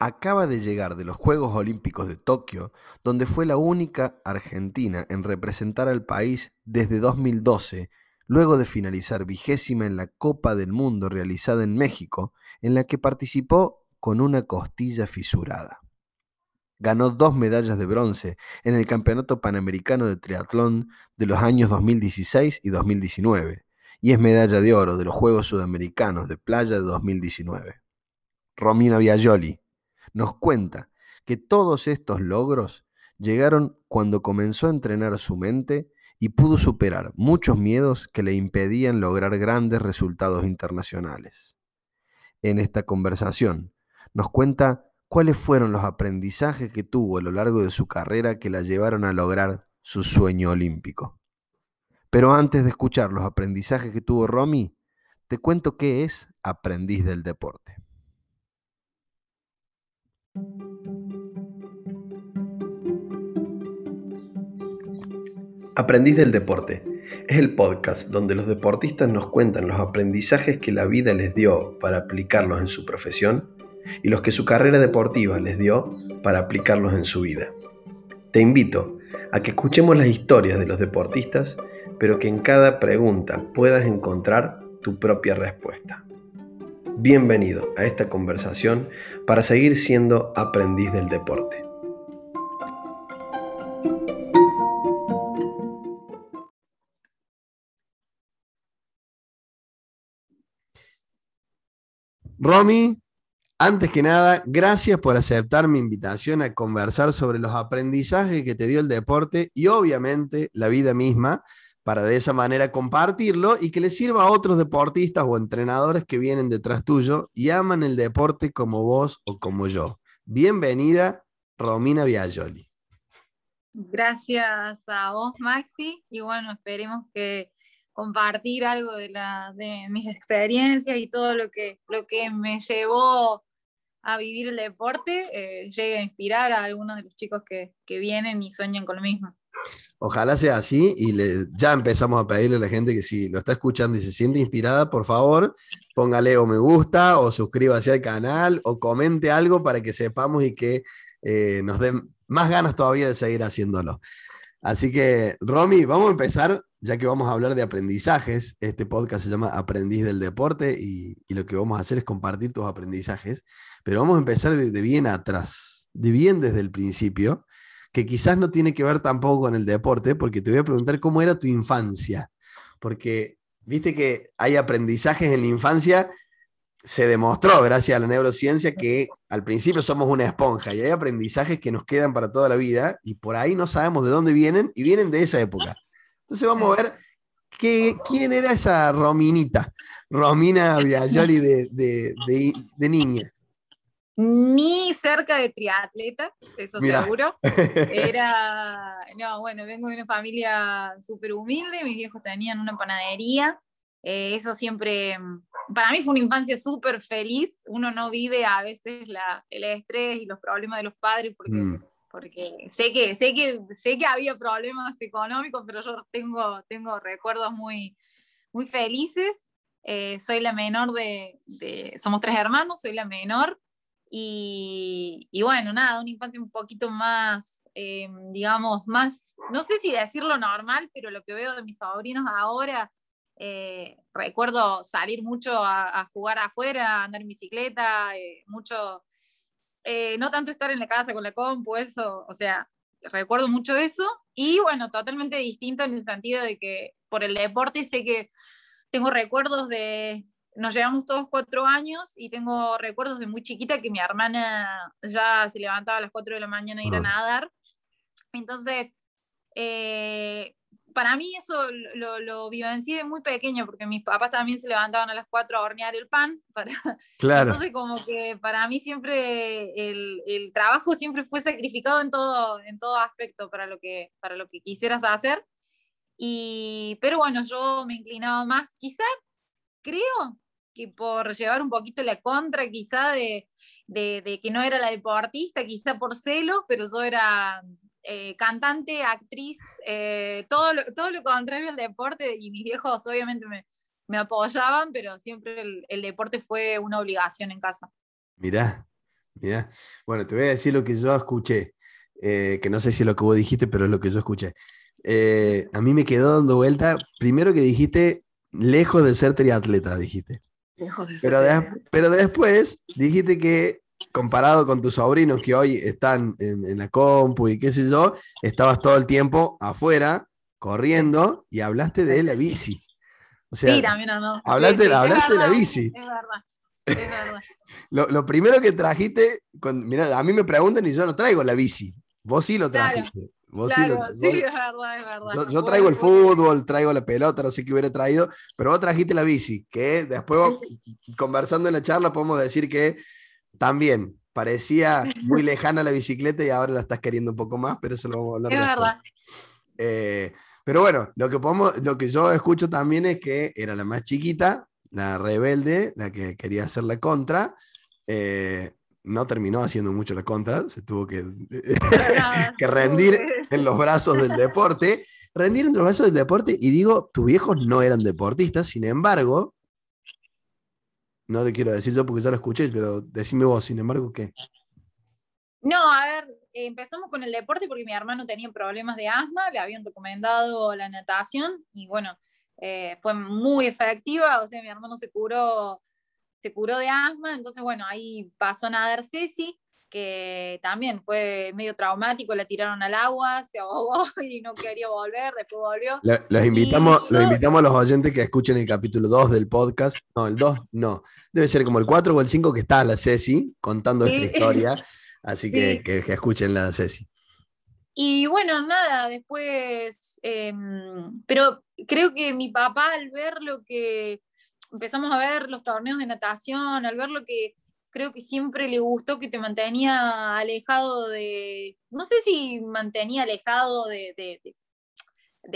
acaba de llegar de los Juegos Olímpicos de Tokio, donde fue la única argentina en representar al país desde 2012, luego de finalizar vigésima en la Copa del Mundo realizada en México, en la que participó con una costilla fisurada. Ganó dos medallas de bronce en el Campeonato Panamericano de Triatlón de los años 2016 y 2019, y es medalla de oro de los Juegos Sudamericanos de Playa de 2019. Romina Biagioli nos cuenta que todos estos logros llegaron cuando comenzó a entrenar su mente y pudo superar muchos miedos que le impedían lograr grandes resultados internacionales. En esta conversación nos cuenta cuáles fueron los aprendizajes que tuvo a lo largo de su carrera que la llevaron a lograr su sueño olímpico. Pero antes de escuchar los aprendizajes que tuvo Romy, te cuento qué es aprendiz del deporte. Aprendiz del deporte es el podcast donde los deportistas nos cuentan los aprendizajes que la vida les dio para aplicarlos en su profesión y los que su carrera deportiva les dio para aplicarlos en su vida. Te invito a que escuchemos las historias de los deportistas, pero que en cada pregunta puedas encontrar tu propia respuesta. Bienvenido a esta conversación para seguir siendo aprendiz del deporte. Romy, antes que nada, gracias por aceptar mi invitación a conversar sobre los aprendizajes que te dio el deporte y obviamente la vida misma, para de esa manera compartirlo y que le sirva a otros deportistas o entrenadores que vienen detrás tuyo y aman el deporte como vos o como yo. Bienvenida, Romina Biagioli. Gracias a vos, Maxi, y bueno, esperemos que compartir algo de, la, de mis experiencias y todo lo que, lo que me llevó a vivir el deporte eh, llegue a inspirar a algunos de los chicos que, vienen y sueñan con lo mismo. Ojalá sea así y ya empezamos a pedirle a la gente que si lo está escuchando y se siente inspirada, por favor, póngale o me gusta o suscríbase al canal o comente algo para que sepamos y que eh, nos den más ganas todavía de seguir haciéndolo. Así que, Romy, vamos a empezar, ya que vamos a hablar de aprendizajes. Este podcast se llama Aprendiz del Deporte y, lo que vamos a hacer es compartir tus aprendizajes. Pero vamos a empezar de bien atrás, de bien desde el principio, que quizás no tiene que ver tampoco con el deporte, porque te voy a preguntar cómo era tu infancia. Porque viste que hay aprendizajes en la infancia, se demostró gracias a la neurociencia que al principio somos una esponja y hay aprendizajes que nos quedan para toda la vida y por ahí no sabemos de dónde vienen y vienen de esa época. Entonces vamos a ver qué, quién era esa Rominita, Romina Viajoli de, de, de niña ni cerca de triatleta, eso seguro. Era, no, bueno, vengo de una familia súper humilde, mis viejos tenían una panadería, eh, eso siempre, para mí fue una infancia súper feliz, uno no vive a veces la, el estrés y los problemas de los padres porque... Mm. Porque sé que, sé, que, sé que había problemas económicos, pero yo tengo, tengo recuerdos muy, muy felices. Eh, soy la menor de, de, somos tres hermanos, soy la menor y, bueno, nada, una infancia un poquito más, eh, digamos, más, no sé si decirlo normal, pero lo que veo de mis sobrinos ahora, eh, recuerdo salir mucho a, jugar afuera, andar en bicicleta, eh, no tanto estar en la casa con la compu, eso, o sea, recuerdo mucho eso. Y bueno, totalmente distinto en el sentido de que por el deporte sé que tengo recuerdos de, nos llevamos todos cuatro años y tengo recuerdos de muy chiquita que mi hermana ya se levantaba a las cuatro de la mañana a ir a nadar. Entonces, eh, para mí eso lo, lo vivencié muy pequeño, porque mis papás también se levantaban a las cuatro a hornear el pan. Para... Claro. Entonces, como que para mí siempre el, el, trabajo siempre fue sacrificado en todo, en todo aspecto para lo, que, para lo que quisieras hacer. Y, pero bueno, yo me inclinaba más, quizá creo que por llevar un poquito la contra quizá de, que no era la deportista, quizá por celo, pero yo era eh, cantante, actriz, eh, todo, lo, todo lo contrario al deporte y mis viejos obviamente me, apoyaban, pero siempre el, deporte fue una obligación en casa. Mirá, Mira, bueno, te voy a decir lo que yo escuché, eh, que no sé si es lo que vos dijiste, pero es lo que yo escuché. Eh, a mí me quedó dando vuelta, primero que dijiste, lejos de ser triatleta, dijiste. Lejos de ser pero, pero después dijiste que comparado con tus sobrinos que hoy están en, la compu y qué sé yo, estabas todo el tiempo afuera, corriendo, y hablaste de la bici. sí, también no. Hablaste, hablaste de la bici. Es verdad. Es verdad. lo, primero que trajiste, mira, a mí me preguntan y yo no traigo la bici. Vos sí lo trajiste. Vos sí, lo, sí, es verdad, es verdad. Yo, traigo el fútbol, traigo la pelota, no sé qué hubiera traído, pero vos trajiste la bici, que después conversando en la charla podemos decir que también parecía muy lejana la bicicleta y ahora la estás queriendo un poco más, pero eso lo vamos a hablar Es verdad. Eh, pero bueno, lo que, podemos, lo que yo escucho también es que era la más chiquita, la rebelde, la que quería hacer la contra. Eh, no terminó haciendo mucho la contra, se tuvo que, que rendir en los brazos del deporte. Rendir en los brazos del deporte, y digo, tus viejos no eran deportistas, sin embargo, no te quiero decir yo porque ya lo escuché, pero decime vos, sin embargo, ¿qué? No, a ver, empezamos con el deporte porque mi hermano tenía problemas de asma, le habían recomendado la natación y bueno, eh, fue muy efectiva, o sea, mi hermano se curó, se curó de asma, entonces bueno, ahí pasó a nadar Ceci, que también fue medio traumático, la tiraron al agua, se ahogó y no quería volver, después volvió. los, invitamos, los invitamos a los oyentes que escuchen el capítulo 2 del podcast, no, el 2 no, debe ser como el 4 o el 5 que está la Ceci contando esta historia, así que, que, escuchen la Ceci. Y bueno, nada, después, em, pero creo que mi papá al ver lo que empezamos a ver los torneos de natación, al ver lo que creo que siempre le gustó que te mantenía alejado de, no sé si mantenía alejado de,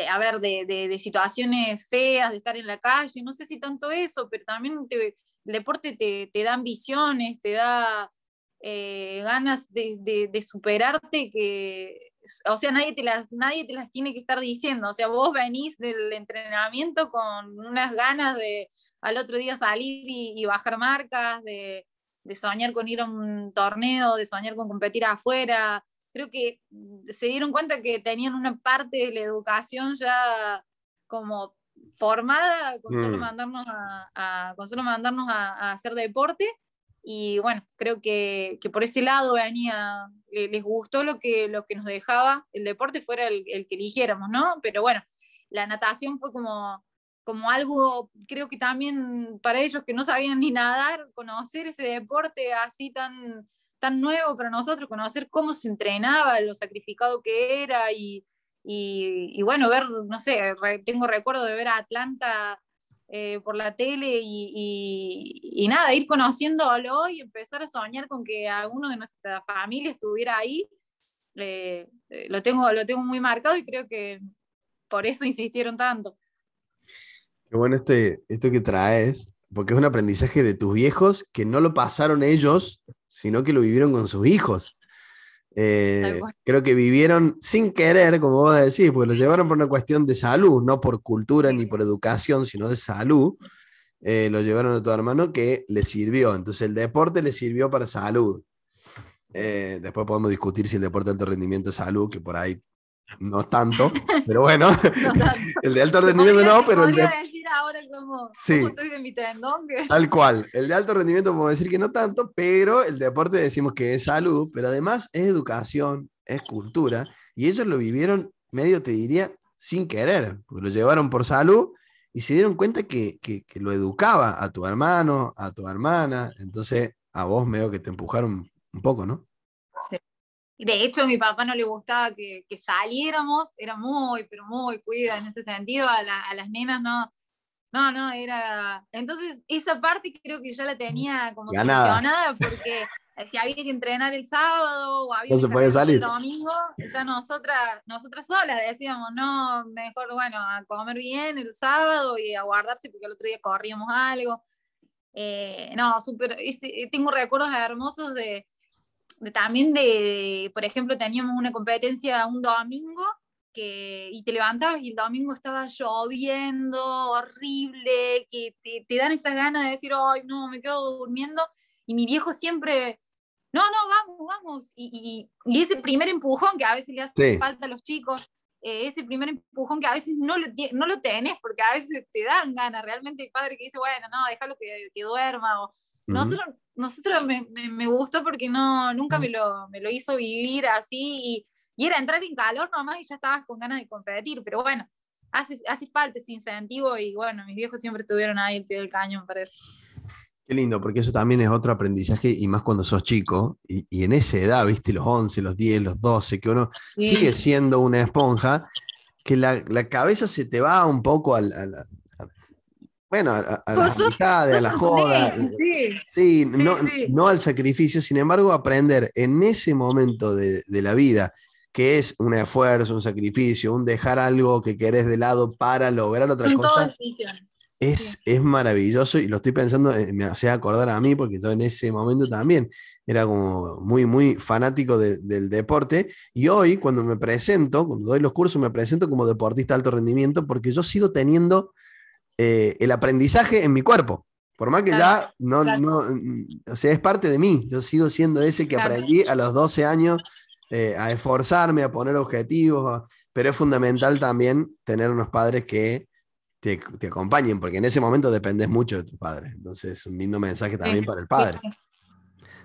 a ver, de, situaciones feas, de estar en la calle, no sé si tanto eso, pero también el deporte te, te da ambiciones, te da eh, ganas de, superarte que, o sea, nadie te, las, nadie te las tiene que estar diciendo, o sea, vos venís del entrenamiento con unas ganas de al otro día salir y bajar marcas, de de soñar con ir a un torneo, de soñar con competir afuera. Creo que se dieron cuenta que tenían una parte de la educación ya como formada con solo mm. mandarnos a, solo mandarnos a, hacer deporte. Y bueno, creo que, por ese lado venía, les gustó lo que, lo que nos dejaba el deporte fuera el, el que eligiéramos, ¿no? Pero bueno, la natación fue como como algo, creo que también para ellos que no sabían ni nadar, conocer ese deporte así tan, tan nuevo para nosotros, conocer cómo se entrenaba, lo sacrificado que era y, y, bueno, ver, no sé, tengo recuerdo de ver a Atlanta eh, por la tele y, y, nada, ir conociéndolo y empezar a soñar con que alguno de nuestra familia estuviera ahí. Eh, eh, lo, tengo, lo tengo muy marcado y creo que por eso insistieron tanto. Qué bueno este, esto que traes, porque es un aprendizaje de tus viejos que no lo pasaron ellos, sino que lo vivieron con sus hijos. Eh, creo que vivieron sin querer, como vos decís, porque lo llevaron por una cuestión de salud, no por cultura ni por educación, sino de salud. Eh, lo llevaron a tu hermano que le sirvió. Entonces el deporte le sirvió para salud. Eh, después podemos discutir si el deporte de alto rendimiento es salud, que por ahí no tanto, pero bueno, el de alto rendimiento no, pero el de ahora como, sí, estoy de mi tendón. Tal cual. El de alto rendimiento podemos decir que no tanto, pero el deporte decimos que es salud, pero además es educación, es cultura, y ellos lo vivieron medio, te diría, sin querer, porque lo llevaron por salud y se dieron cuenta que, que, lo educaba a tu hermano, a tu hermana, entonces a vos medio que te empujaron un poco, ¿no? Sí. De hecho, a mi papá no le gustaba que, que, saliéramos, era muy, pero muy cuida en ese sentido, a, a las nenas no, no, no, era. Entonces, esa parte creo que ya la tenía como solucionada porque si había que entrenar el sábado o había que salir. el domingo, ya nosotras, nosotras solas decíamos, no, mejor, bueno, a comer bien el sábado y a guardarse porque el otro día corríamos algo. Eh, no, súper. Tengo recuerdos hermosos de, de también de, por ejemplo, teníamos una competencia un domingo y te levantabas y el domingo estaba lloviendo, horrible, que te, dan esas ganas de decir, ay, no, me quedo durmiendo. Y mi viejo siempre no, no, vamos, vamos. Y, ese primer empujón que a veces le hace falta a los chicos, eh, ese primer empujón que a veces no lo, no lo tenés, porque a veces te dan ganas, realmente el padre que dice, bueno, no, déjalo que, que duerma, o nosotros, nosotros me, me, gustó porque no, nunca me lo, me lo hizo vivir así, y, y, era entrar en calor nomás y ya estabas con ganas de competir, pero bueno, hace, hace falta ese incentivo y bueno, mis viejos siempre tuvieron ahí el pie del cañón, parece. Qué lindo, porque eso también es otro aprendizaje y más cuando sos chico y, y en esa edad, viste, los 11, los 10, los 12, que uno sigue siendo una esponja, que la, la, cabeza se te va un poco al, bueno, a, a la a la joda. Sí, no, no, al sacrificio, sin embargo, aprender en ese momento de, de, la vida, que es un esfuerzo, un sacrificio, un dejar algo que querés de lado para lograr otra cosa. Es, es maravilloso y lo estoy pensando, eh, me hacía acordar a mí, porque yo en ese momento también era como muy, muy fanático del deporte. Y hoy, cuando me presento, cuando doy los cursos, me presento como deportista de alto rendimiento, porque yo sigo teniendo eh, el aprendizaje en mi cuerpo. Por más que ya no, no, mm, o sea, es parte de mí. Yo sigo siendo ese que aprendí a los 12 años eh, a esforzarme, a poner objetivos, pero es fundamental también tener unos padres que te, acompañen, porque en ese momento dependes mucho de tus padres. Entonces, es un lindo mensaje también para el padre.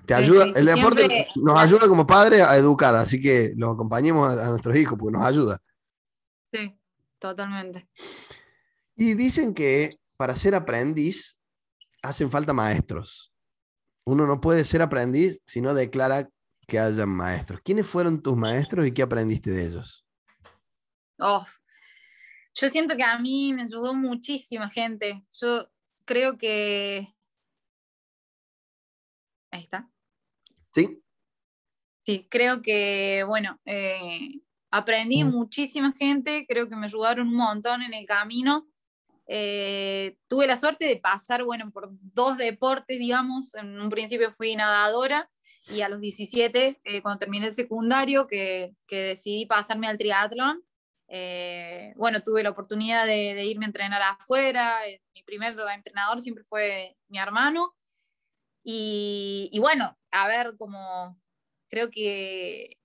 Te ayuda, el deporte nos ayuda como padre a educar, así que los acompañemos a, nuestros hijos, porque nos ayuda. Sí, totalmente. Y dicen que para ser aprendiz hacen falta maestros. Uno no puede ser aprendiz si no declara que hayan maestros. ¿Quiénes fueron tus maestros y qué aprendiste de ellos? Oh, yo siento que a mí me ayudó muchísima gente. Yo creo que... Ahí está. Sí. Sí, creo que, bueno, eh, aprendí mm. muchísima gente, creo que me ayudaron un montón en el camino. Eh, tuve la suerte de pasar, bueno, por dos deportes, digamos. En un principio fui nadadora y a los 17, eh, cuando terminé el secundario, que, que, decidí pasarme al triatlón, eh, bueno, tuve la oportunidad de, irme a entrenar afuera. Eh, mi primer entrenador siempre fue mi hermano. Y, bueno, a ver, como creo que,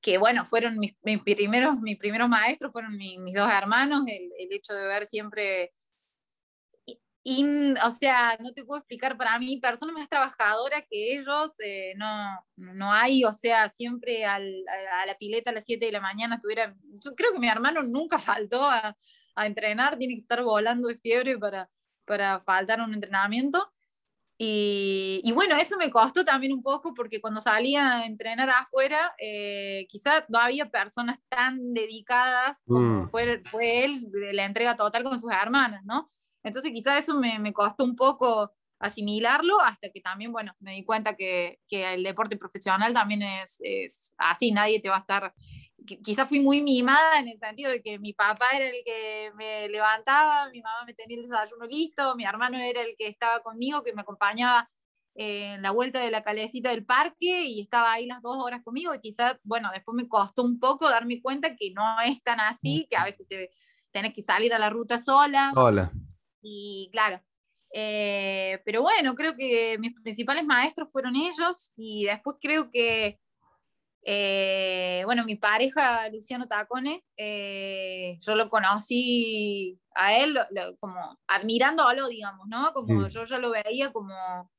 que bueno, fueron mis, primeros, mis primeros maestros, fueron mis, dos hermanos, el, el, hecho de ver siempre o sea, no te puedo explicar para mí, persona más trabajadora que ellos, eh, no, no hay, o sea, siempre a la pileta a las 7 de la mañana estuviera, yo creo que mi hermano nunca faltó a, a entrenar, tiene que estar volando de fiebre para, para faltar un entrenamiento. Y, y, bueno, eso me costó también un poco porque cuando salía a entrenar afuera, eh, quizás no había personas tan dedicadas como mm. fue, fue él de la entrega total con sus hermanas, ¿no? Entonces quizá eso me, me, costó un poco asimilarlo hasta que también, bueno, me di cuenta que, que el deporte profesional también es, es, así, nadie te va a estar, quizás fui muy mimada en el sentido de que mi papá era el que me levantaba, mi mamá me tenía el desayuno listo, mi hermano era el que estaba conmigo, que me acompañaba en la vuelta de la calecita del parque y estaba ahí las dos horas conmigo y quizás, bueno, después me costó un poco darme cuenta que no es tan así, que a veces te, tenés que salir a la ruta sola. Hola. Y claro, eh, pero bueno, creo que mis principales maestros fueron ellos y después creo que, eh, bueno, mi pareja, Luciano Tacone, eh, yo lo conocí a él como admirándolo, digamos, ¿no? Como mm. yo ya lo veía como...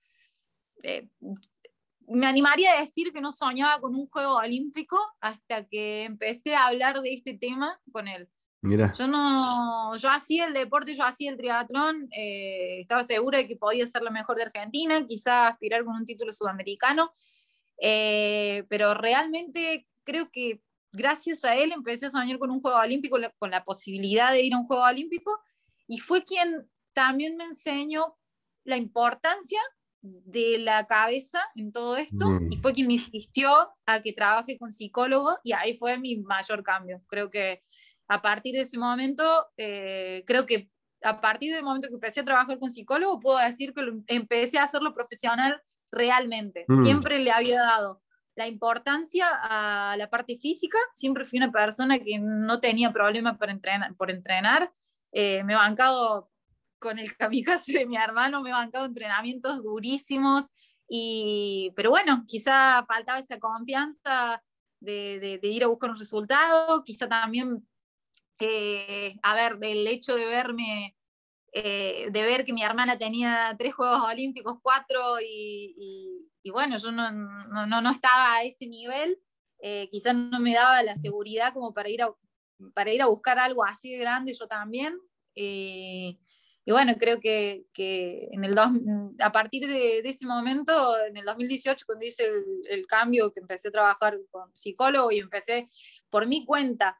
me animaría a decir que no soñaba con un juego olímpico hasta que empecé a hablar de este tema con él. Yo no, yo hacía el deporte, yo hacía el triatlón, eh, estaba segura de que podía ser la mejor de Argentina, quizá aspirar con un título sudamericano, eh, pero realmente creo que gracias a él empecé a soñar con un Juego Olímpico, con la posibilidad de ir a un Juego Olímpico, y fue quien también me enseñó la importancia de la cabeza en todo esto, y mm. fue quien me insistió a que trabaje con psicólogo, y ahí fue mi mayor cambio. Creo que a partir de ese momento, eh, creo que a partir del momento que empecé a trabajar con psicólogo, puedo decir que empecé a hacerlo profesional realmente. Mm. Siempre le había dado la importancia a la parte física, siempre fui una persona que no tenía problema por entrenar. Por entrenar. Eh, me he bancado con el kamikaze de mi hermano, me he bancado entrenamientos durísimos, Y, pero bueno, quizá faltaba esa confianza de, ir a buscar un resultado, quizá también, a ver, el hecho de verme, eh, de ver que mi hermana tenía tres Juegos Olímpicos, cuatro, y, bueno, yo no, no, no, estaba a ese nivel, eh, quizás no me daba la seguridad como para ir a, para ir a buscar algo así de grande yo también. Eh, y bueno, creo que, en el a partir de, ese momento, en el 2018, cuando hice el, cambio, que empecé a trabajar con psicólogo y empecé por mi cuenta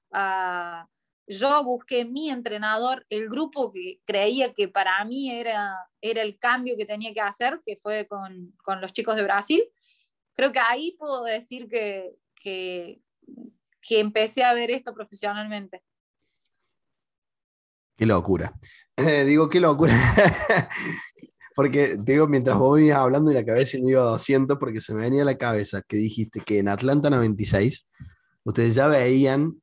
yo busqué mi entrenador, el grupo que creía que para mí era, era el cambio que tenía que hacer, que fue con, con los chicos de Brasil. Creo que ahí puedo decir que, que, que empecé a ver esto profesionalmente. Qué locura. digo, qué locura. porque, digo, mientras vos ibas hablando y la cabeza me iba a 200, porque se me venía a la cabeza que dijiste que en Atlanta 96 ustedes ya veían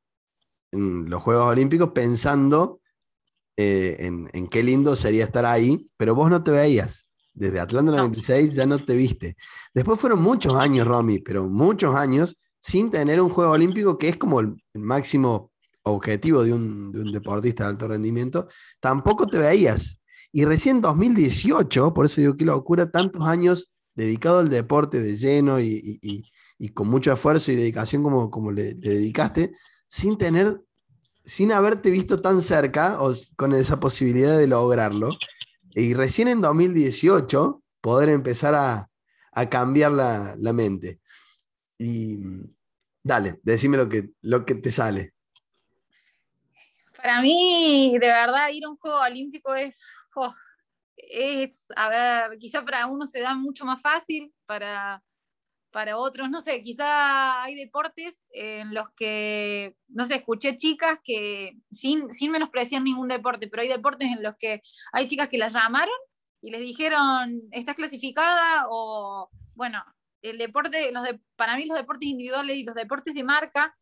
los Juegos Olímpicos pensando eh, en, qué lindo sería estar ahí, pero vos no te veías. Desde Atlanta 96 ya no te viste. Después fueron muchos años, Romy, pero muchos años sin tener un Juego Olímpico que es como el máximo objetivo de un, deportista de alto rendimiento, tampoco te veías. Y recién 2018, por eso digo que locura, tantos años dedicado al deporte de lleno y, con mucho esfuerzo y dedicación como, como le, dedicaste, sin tener, sin haberte visto tan cerca o con esa posibilidad de lograrlo. Y recién en 2018 poder empezar a, cambiar la, la, mente. Y dale, decime lo que, lo que te sale. Para mí, de verdad, ir a un juego olímpico es, oh, es, a ver, quizá para uno se da mucho más fácil, para, para otros, no sé, quizá hay deportes en los que, no sé, escuché chicas que, sin, sin menospreciar ningún deporte, pero hay deportes en los que hay chicas que las llamaron y les dijeron, estás clasificada o, bueno, el deporte, los para mí los deportes individuales y los deportes de marca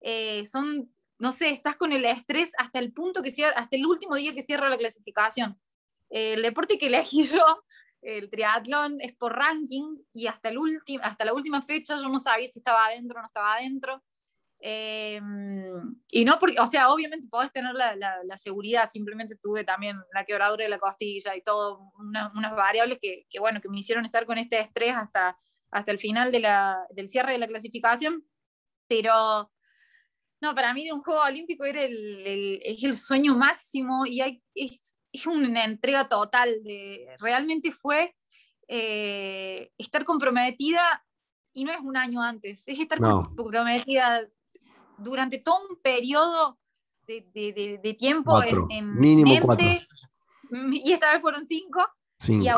eh, son no sé, estás con el estrés hasta el punto que cierra, hasta el último día que cierra la clasificación. el deporte que elegí yo, el triatlón, es por ranking y hasta, el hasta la última fecha yo no sabía si estaba adentro o no estaba adentro. Em, y no porque, o sea, obviamente podés tener la, la, seguridad, simplemente tuve también la quebradura de la costilla y todo, unas variables que, que, bueno, que me hicieron estar con este estrés hasta, hasta el final de la, del cierre de la clasificación, pero no, para mí un juego olímpico era el, es el sueño máximo y hay, es, una entrega total. De, realmente fue eh, estar comprometida y no es un año antes, es estar comprometida durante todo un periodo de, tiempo. En, mínimo cuatro. Y esta vez fueron cinco. Y, a,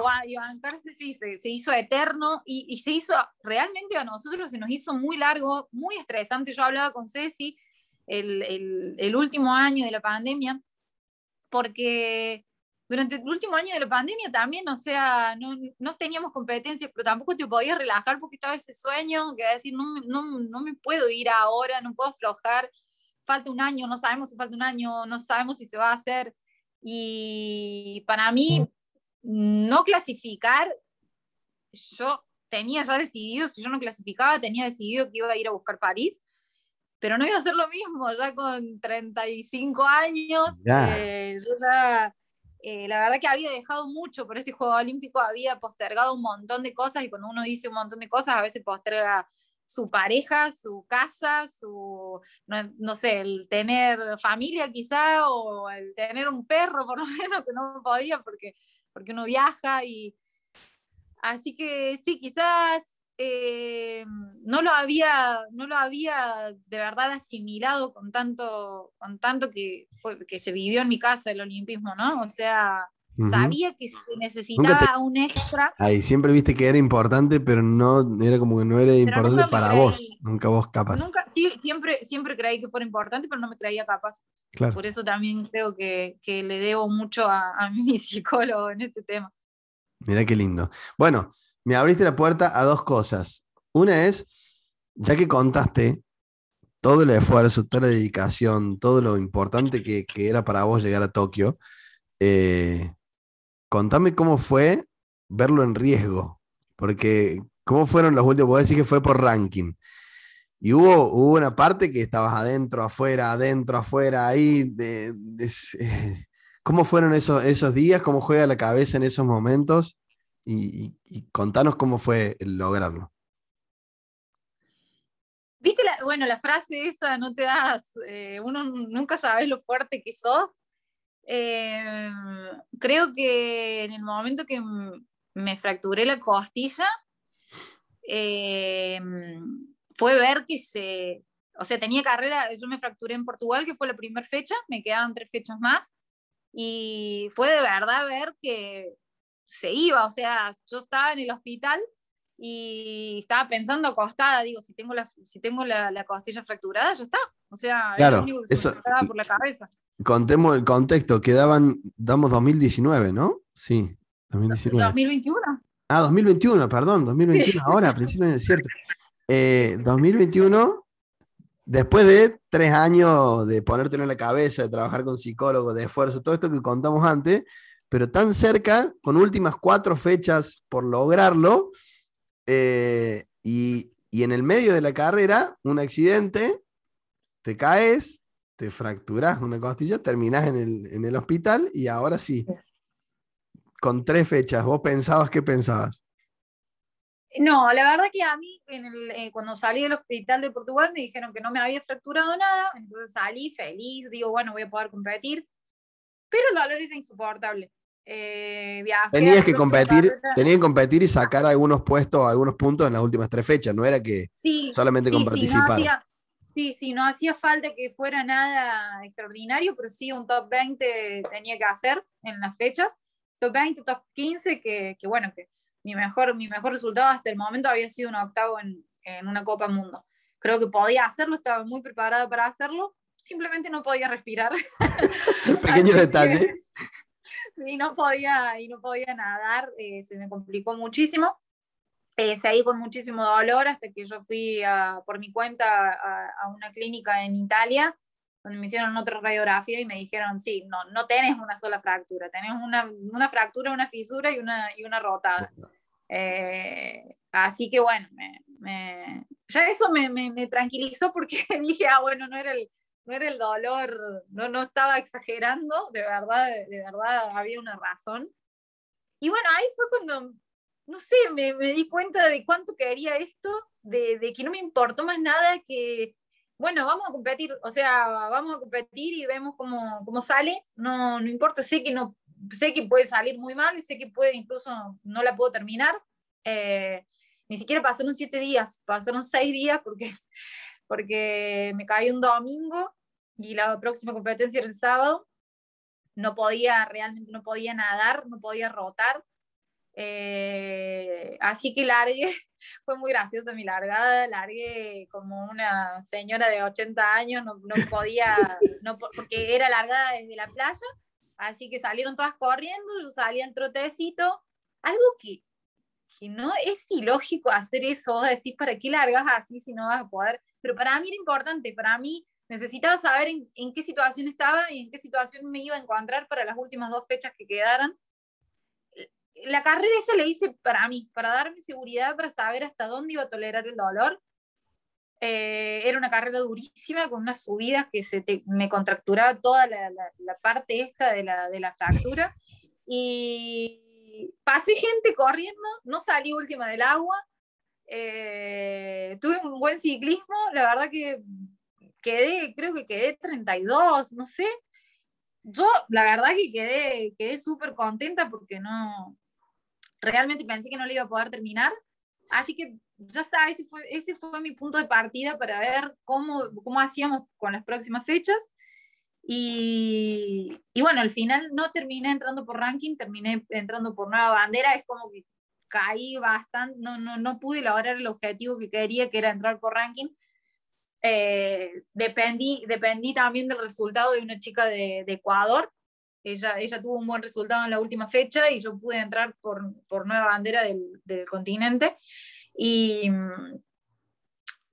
sí, se, hizo eterno y, y, se hizo, realmente a nosotros se nos hizo muy largo, muy estresante. Yo hablaba con Ceci el, último año de la pandemia, porque durante el último año de la pandemia también, o sea, no, no teníamos competencias, pero tampoco te podías relajar porque estaba ese sueño que decir, no, no, no me puedo ir ahora, no puedo aflojar, falta un año, no sabemos si falta un año, no sabemos si se va a hacer. Y para mí, no clasificar, yo tenía ya decidido, si yo no clasificaba, tenía decidido que iba a ir a buscar París pero no iba a ser lo mismo, ya con 35 años, eh, eh, la verdad que había dejado mucho por este Juego Olímpico, había postergado un montón de cosas y cuando uno dice un montón de cosas, a veces posterga su pareja, su casa, su, no, sé, el tener familia quizá o el tener un perro por lo menos que no podía porque, porque uno viaja y así que sí, quizás eh, no, lo había, no lo había de verdad asimilado con tanto, con tanto que, que se vivió en mi casa el olimpismo, ¿no? O sea, sabía que se necesitaba un extra. Ahí, siempre viste que era importante, pero no era como que no era importante para vos, nunca vos capaz. Nunca, sí, siempre, siempre creí que fuera importante, pero no me creía capaz. Por eso también creo que, que le debo mucho a, a mi psicólogo en este tema. Mira qué lindo. Bueno, me abriste la puerta a dos cosas. Una es, ya que contaste todo el esfuerzo, toda la dedicación, todo lo importante que, era para vos llegar a Tokio, eh, contame cómo fue verlo en riesgo, Porque, ¿cómo fueron los últimos? Puedo decir que fue por ranking. Y hubo, hubo una parte que estabas adentro, afuera, adentro, afuera, ahí. De, eh, ¿Cómo fueron esos, esos días? ¿Cómo juega la cabeza en esos momentos? Y, contanos cómo fue lograrlo. ¿Viste la, bueno, la frase esa, no te das, eh, uno nunca sabes lo fuerte que sos? Eh, creo que en el momento que me fracturé la costilla, eh, fue ver que se, o sea, tenía carrera, yo me fracturé en Portugal, que fue la primera fecha, me quedaban tres fechas más, y fue de verdad ver que se iba, o sea, yo estaba en el hospital y estaba pensando acostada, digo, si tengo la, si tengo la, costilla fracturada, ya está, o sea, claro, que se me por la cabeza. Contemos el contexto, quedaban, damos 2019, ¿no? Sí, 2019. 2021. Ah, 2021, perdón, 2021, ahora, a principios de cierto. 2021, eh, después de tres años de ponerte en la cabeza, de trabajar con psicólogos, de esfuerzo, todo esto que contamos antes, pero tan cerca, con últimas cuatro fechas por lograrlo, eh, y, y en el medio de la carrera, un accidente, te caes, te fracturas una costilla, terminás en el, en el hospital y ahora sí, con tres fechas, ¿vos pensabas qué pensabas? No, la verdad que a mí eh, cuando salí del hospital de Portugal me dijeron que no me había fracturado nada, entonces salí feliz, digo, bueno, voy a poder competir, pero el dolor era insoportable. Eh, Tenías que competir, tenías que competir y sacar algunos puestos, algunos puntos en las últimas tres fechas, no era que solamente con participar. Sí, sí, no hacía falta que fuera nada extraordinario, pero sí un top 20 tenía que hacer en las fechas. Top 20, top 15, que, que bueno, que mi mejor, mi mejor resultado hasta el momento había sido un octavo en, en una Copa Mundo. Creo que podía hacerlo, estaba muy preparada para hacerlo, simplemente no podía respirar. Pequeño detalle. sí, no podía, y no podía nadar, eh, se me complicó muchísimo. Eh, seguí con muchísimo dolor hasta que yo fui por mi cuenta a, una clínica en Italia, donde me hicieron otra radiografía y me dijeron, sí, no, no tenés una sola fractura, tenés una, una fractura, una fisura y una, y una rotada. Eh, así que bueno, me, ya eso me, me, tranquilizó porque dije, ah, bueno, no era el, no era el dolor, no, no estaba exagerando, de verdad, de verdad había una razón. Y bueno, ahí fue cuando no sé, me, me, di cuenta de cuánto quería esto, de, de, que no me importó más nada que, bueno, vamos a competir, o sea, vamos a competir y vemos cómo, cómo sale, no, no importa, sé que, no, sé que puede salir muy mal, sé que puede incluso no la puedo terminar, eh, ni siquiera pasaron siete días, pasaron seis días porque, porque me caí un domingo y la próxima competencia era el sábado, no podía, realmente no podía nadar, no podía rotar, eh, así que largué, fue muy graciosa mi largada, largué como una señora de 80 años, no, no podía, no, porque era largada desde la playa, así que salieron todas corriendo, yo salía en trotecito, algo que, que no es ilógico hacer eso, decir, ¿para qué largas así si no vas a poder? Pero para mí era importante, para mí necesitaba saber en, en qué situación estaba y en qué situación me iba a encontrar para las últimas dos fechas que quedaran la carrera esa la hice para mí, para darme seguridad, para saber hasta dónde iba a tolerar el dolor. Eh, era una carrera durísima, con unas subidas que se me contracturaba toda la, la, parte esta de la, de la fractura. Y pasé gente corriendo, no salí última del agua. Eh, tuve un buen ciclismo, la verdad que quedé, creo que quedé 32, no sé. Yo, la verdad que quedé, quedé súper contenta porque no, realmente pensé que no lo iba a poder terminar. Así que ya está, ese fue, ese fue mi punto de partida para ver cómo, cómo hacíamos con las próximas fechas. Y, y, bueno, al final no terminé entrando por ranking, terminé entrando por nueva bandera. Es como que caí bastante, no, no, no pude lograr el objetivo que quería, que era entrar por ranking. Eh, dependí, dependí también del resultado de una chica de, de Ecuador, ella, ella tuvo un buen resultado en la última fecha y yo pude entrar por, por nueva bandera del, del continente. Y mm,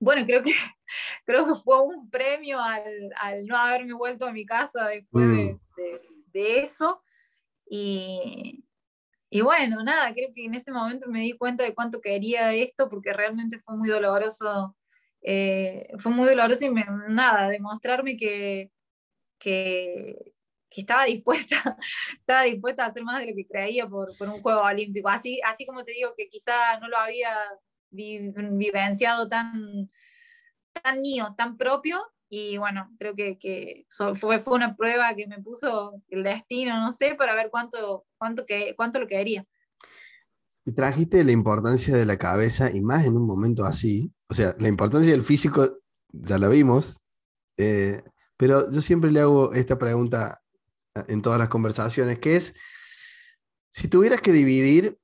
bueno, creo que, creo que fue un premio al, al no haberme vuelto a mi casa después de, mm. de, eso. Y, y bueno, nada, creo que en ese momento me di cuenta de cuánto quería esto porque realmente fue muy doloroso. Eh, fue muy doloroso y me, nada, demostrarme que, que, estaba dispuesta, estaba dispuesta a hacer más de lo que creía por, por, un juego olímpico. Así, así como te digo que quizá no lo había vivenciado tan, tan mío, tan propio, y bueno, creo que, que fue, fue una prueba que me puso el destino, no sé, para ver cuánto, cuánto, que, cuánto lo quedaría. Y trajiste la importancia de la cabeza, y más en un momento así. O sea, la importancia del físico ya la vimos, eh, pero yo siempre le hago esta pregunta en todas las conversaciones, que es, si tuvieras que dividir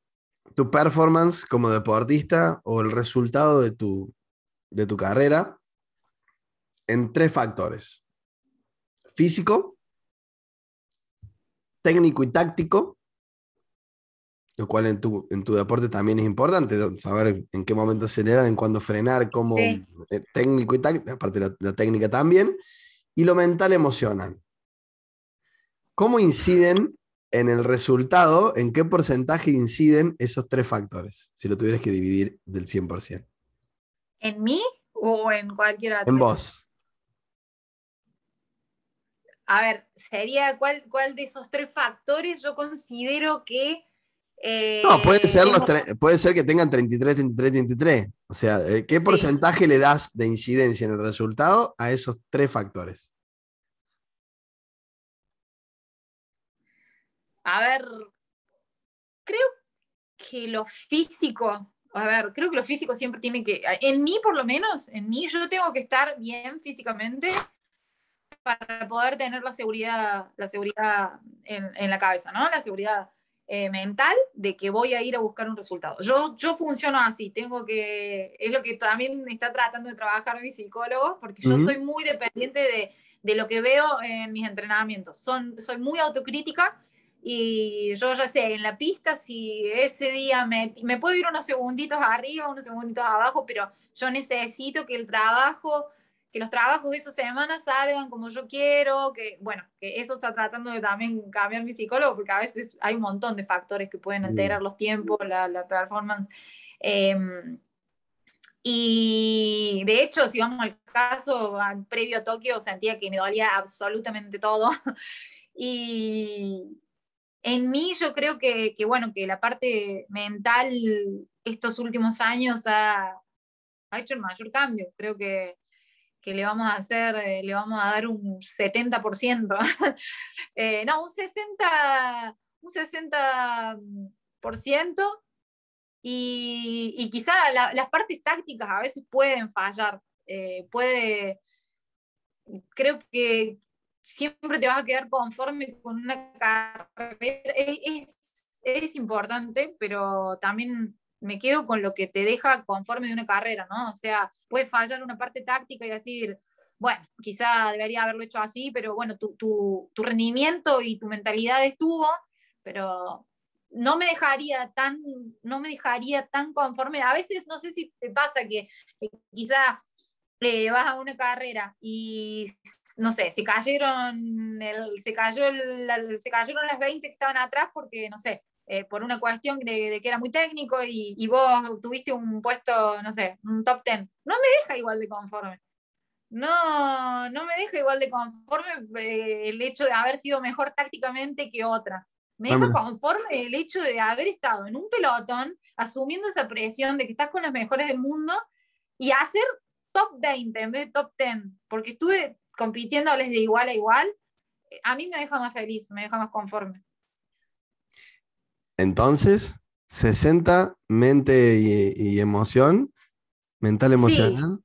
tu performance como deportista o el resultado de tu, de tu carrera en tres factores. Físico, técnico y táctico, lo cual en tu, en tu deporte también es importante, saber en qué momento acelerar, en cuándo frenar, cómo eh, técnico y táctico, aparte la, técnica también, y lo mental emocional. ¿Cómo inciden en el resultado, en qué porcentaje inciden esos tres factores, si lo tuvieras que dividir del 100%? ¿En mí o en cualquier En vos a ver, sería cuál, cuál de esos tres factores yo considero que... Eh, no, puede ser, los puede ser que tengan 33, 33, 33. O sea, eh, ¿qué porcentaje le das de incidencia en el resultado a esos tres factores? A ver, creo que lo físico, a ver, creo que lo físico siempre tiene que, en mí por lo menos, en mí yo tengo que estar bien físicamente para poder tener la seguridad, la seguridad en, la cabeza, ¿no? La seguridad eh, mental de que voy a ir a buscar un resultado. Yo, yo funciono así, tengo que, es lo que también está tratando de trabajar mi psicólogo, porque yo soy muy dependiente de, de, lo que veo en mis entrenamientos. Son, soy muy autocrítica y yo ya sé, en la pista, si ese día me, me puedo ir unos segunditos arriba, unos segunditos abajo, pero yo necesito que el trabajo que los trabajos de esa semana salgan como yo quiero, que bueno, que eso está tratando de también cambiar mi psicólogo, porque a veces hay un montón de factores que pueden alterar los tiempos, la, la performance. Em, y de hecho, si vamos al caso, previo a Tokio sentía que me dolía absolutamente todo. y en mí yo creo que, que, bueno, que la parte mental estos últimos años ha, ha hecho el mayor cambio. Creo que que le vamos a hacer, eh, le vamos a dar un 70%, eh, no, un 60%, un 60% y, y quizá las partes tácticas a veces pueden fallar, eh, puede, creo que siempre te vas a quedar conforme con una carrera, es, es importante, pero también me quedo con lo que te deja conforme de una carrera, ¿no? O sea, puede fallar una parte táctica y decir, bueno, quizá debería haberlo hecho así, pero bueno, tu, tu, tu rendimiento y tu mentalidad estuvo, pero no me dejaría tan, no me dejaría tan conforme. A veces no sé si te pasa que, quizá eh, vas a una carrera y no sé, se cayeron, el, se, cayó el, se cayeron las 20 que estaban atrás porque, no sé, eh, por una cuestión de, que era muy técnico y, vos tuviste un puesto, no sé, un top ten. No me deja igual de conforme. No, no me deja igual de conforme eh, el hecho de haber sido mejor tácticamente que otra. Me deja conforme el hecho de haber estado en un pelotón, asumiendo esa presión de que estás con los mejores del mundo y hacer top 20 en vez de top 10, porque estuve compitiéndoles de igual a igual, a mí me deja más feliz, me deja más conforme. Entonces, 60 mente y, emoción, mental emocional.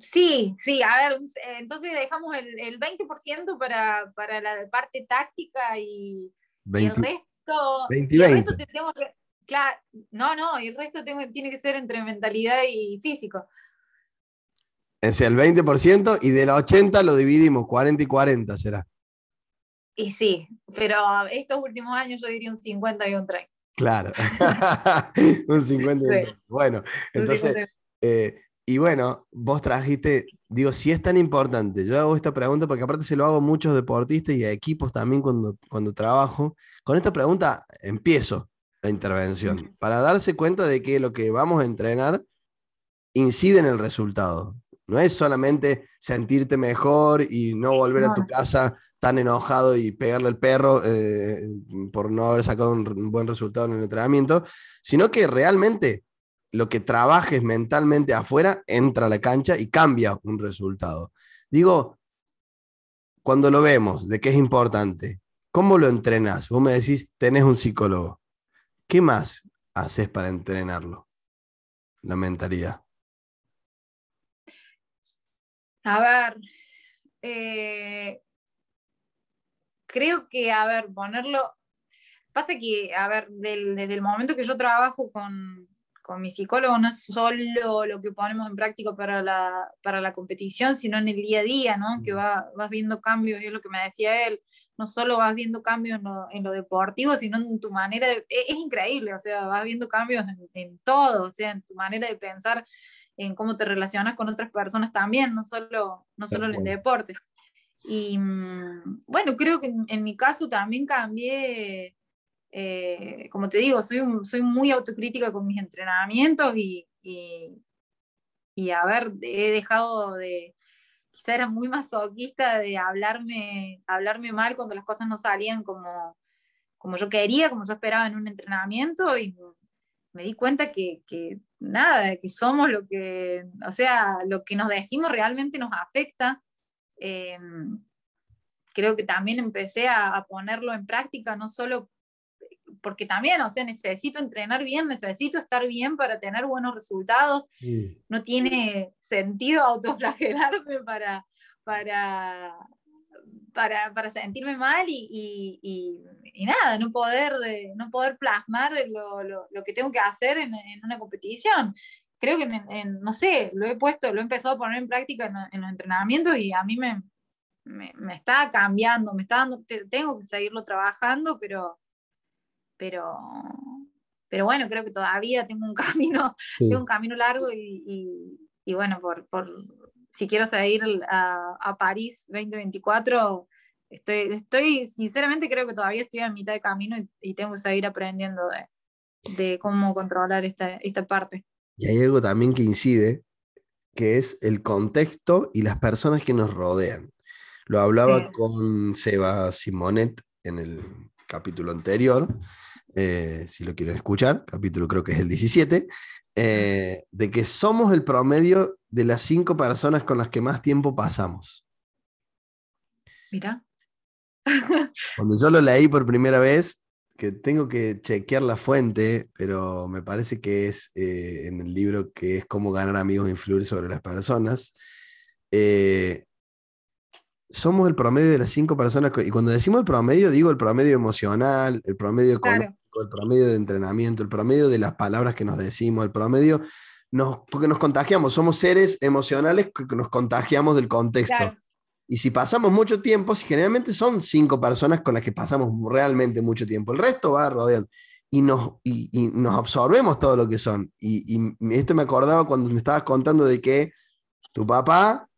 Sí. sí, a ver, entonces dejamos el, el 20% para, para, la parte táctica y, el resto. 20 y, el resto te tengo que, claro, no, no, el resto tengo, tiene que ser entre mentalidad y físico. Es el 20% y de la 80 lo dividimos, 40 y 40 será. Y sí, pero estos últimos años yo diría un 50 y un 30. Claro, un 50 y un 30. Bueno, entonces, eh, y bueno, vos trajiste, digo, si es tan importante, yo hago esta pregunta porque aparte se lo hago a muchos deportistas y a equipos también cuando, cuando trabajo. Con esta pregunta empiezo, la intervención, para darse cuenta de que lo que vamos a entrenar incide en el resultado. No es solamente sentirte mejor y no volver a tu casa tan enojado y pegarle al perro eh, por no haber sacado un, buen resultado en el entrenamiento, sino que realmente lo que trabajes mentalmente afuera entra a la cancha y cambia un resultado. Digo, cuando lo vemos, de qué es importante, ¿cómo lo entrenas? Vos me decís, tenés un psicólogo. ¿Qué más haces para entrenarlo? La mentalidad. A ver, eh, creo que, a ver, ponerlo, pasa que, a ver, desde el momento que yo trabajo con, mi psicólogo, no es solo lo que ponemos en práctica para la, para la competición, sino en el día a día, ¿no? Que va, vas viendo cambios, y es lo que me decía él, no solo vas viendo cambios en lo, deportivo, sino en tu manera de... E, es, increíble, o sea, vas viendo cambios en, todo, o sea, en tu manera de pensar, en cómo te relacionas con otras personas también, no solo, no solo en el deporte. Y mm, bueno, creo que en, mi caso también cambié, eh, como te digo, soy, soy muy autocrítica con mis entrenamientos y, y, y a ver, he dejado de, quizá era muy masoquista de hablarme, hablarme mal cuando las cosas no salían como, como yo quería, como yo esperaba en un entrenamiento y me di cuenta que, que, nada, que somos lo que, o sea, lo que nos decimos realmente nos afecta Em, creo que también empecé a, ponerlo en práctica, no solo porque también, o sea, necesito entrenar bien, necesito estar bien para tener buenos resultados. No tiene sentido autoflagelarme para, para, para, para sentirme mal y, y, nada, no poder, no poder plasmar lo, lo, lo que tengo que hacer en, en una competición creo que, en, no sé, lo he puesto, lo he empezado a poner en práctica en, los entrenamientos y a mí me, me, está cambiando, me está dando, tengo que seguirlo trabajando, pero, pero, pero bueno, creo que todavía tengo un camino, tengo un camino largo y, y, bueno, por, por, si quiero seguir a, a, París 2024, estoy, estoy, sinceramente creo que todavía estoy a mitad de camino y, tengo que seguir aprendiendo de, de cómo controlar esta, esta parte. Y hay algo también que incide, que es el contexto y las personas que nos rodean. Lo hablaba con Seba Simonet en el capítulo anterior, eh, si lo quieren escuchar, capítulo creo que es el 17, eh, de que somos el promedio de las cinco personas con las que más tiempo pasamos. Mira. Cuando yo lo leí por primera vez, que tengo que chequear la fuente, pero me parece que es eh, en el libro que es Cómo ganar amigos e influir sobre las personas. Eh, somos el promedio de las cinco personas, y cuando decimos el promedio, digo el promedio emocional, el promedio económico, el promedio de entrenamiento, el promedio de las palabras que nos decimos, el promedio, nos, porque nos contagiamos, somos seres emocionales que nos contagiamos del contexto. Y si pasamos mucho tiempo, si generalmente son cinco personas con las que pasamos realmente mucho tiempo, el resto va rodeando. Y nos, y, nos absorbemos todo lo que son. Y, esto me acordaba cuando me estabas contando de que tu papá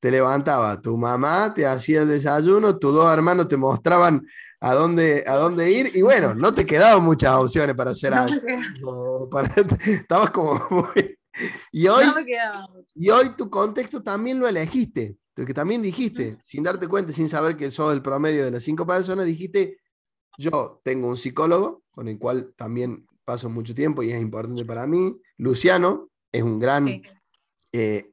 te levantaba, tu mamá te hacía el desayuno, tus dos hermanos te mostraban a dónde, a dónde ir, y bueno, no te quedaban muchas opciones para hacer algo. estabas como muy... Y hoy, y hoy tu contexto también lo elegiste que también dijiste, sin darte cuenta, sin saber que sos el promedio de las cinco personas, dijiste, yo tengo un psicólogo con el cual también paso mucho tiempo y es importante para mí. Luciano es un gran eh,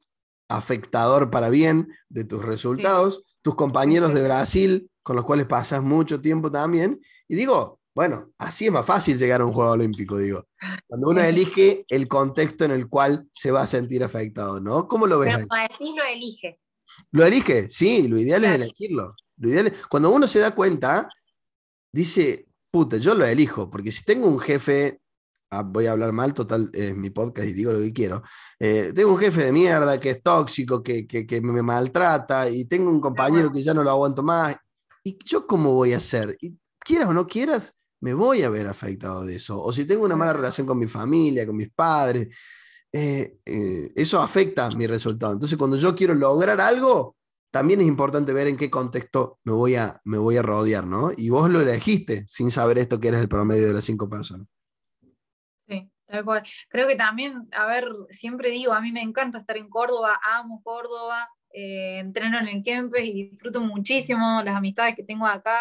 afectador para bien de tus resultados. Tus compañeros de Brasil, con los cuales pasas mucho tiempo también. Y digo, bueno, así es más fácil llegar a un Juego Olímpico, digo. Cuando uno elige el contexto en el cual se va a sentir afectado, ¿no? ¿Cómo lo ves? Pero lo elige. Lo elige, sí, lo ideal es elegirlo. Lo ideal cuando uno se da cuenta, dice, puta, yo lo elijo, porque si tengo un jefe, ah, voy a hablar mal, total, es mi podcast y digo lo que quiero, eh, tengo un jefe de mierda que es tóxico, que, me maltrata, y tengo un compañero que ya no lo aguanto más, ¿y yo cómo voy a hacer? Y quieras o no quieras, me voy a ver afectado de eso. O si tengo una mala relación con mi familia, con mis padres, eh, eh, eso afecta mi resultado. Entonces, cuando yo quiero lograr algo, también es importante ver en qué contexto me voy a, me voy a rodear, ¿no? Y vos lo elegiste sin saber esto que eres el promedio de las cinco personas. Creo que también, a ver, siempre digo, a mí me encanta estar en Córdoba, amo Córdoba, eh, entreno en el Kempes y disfruto muchísimo las amistades que tengo acá,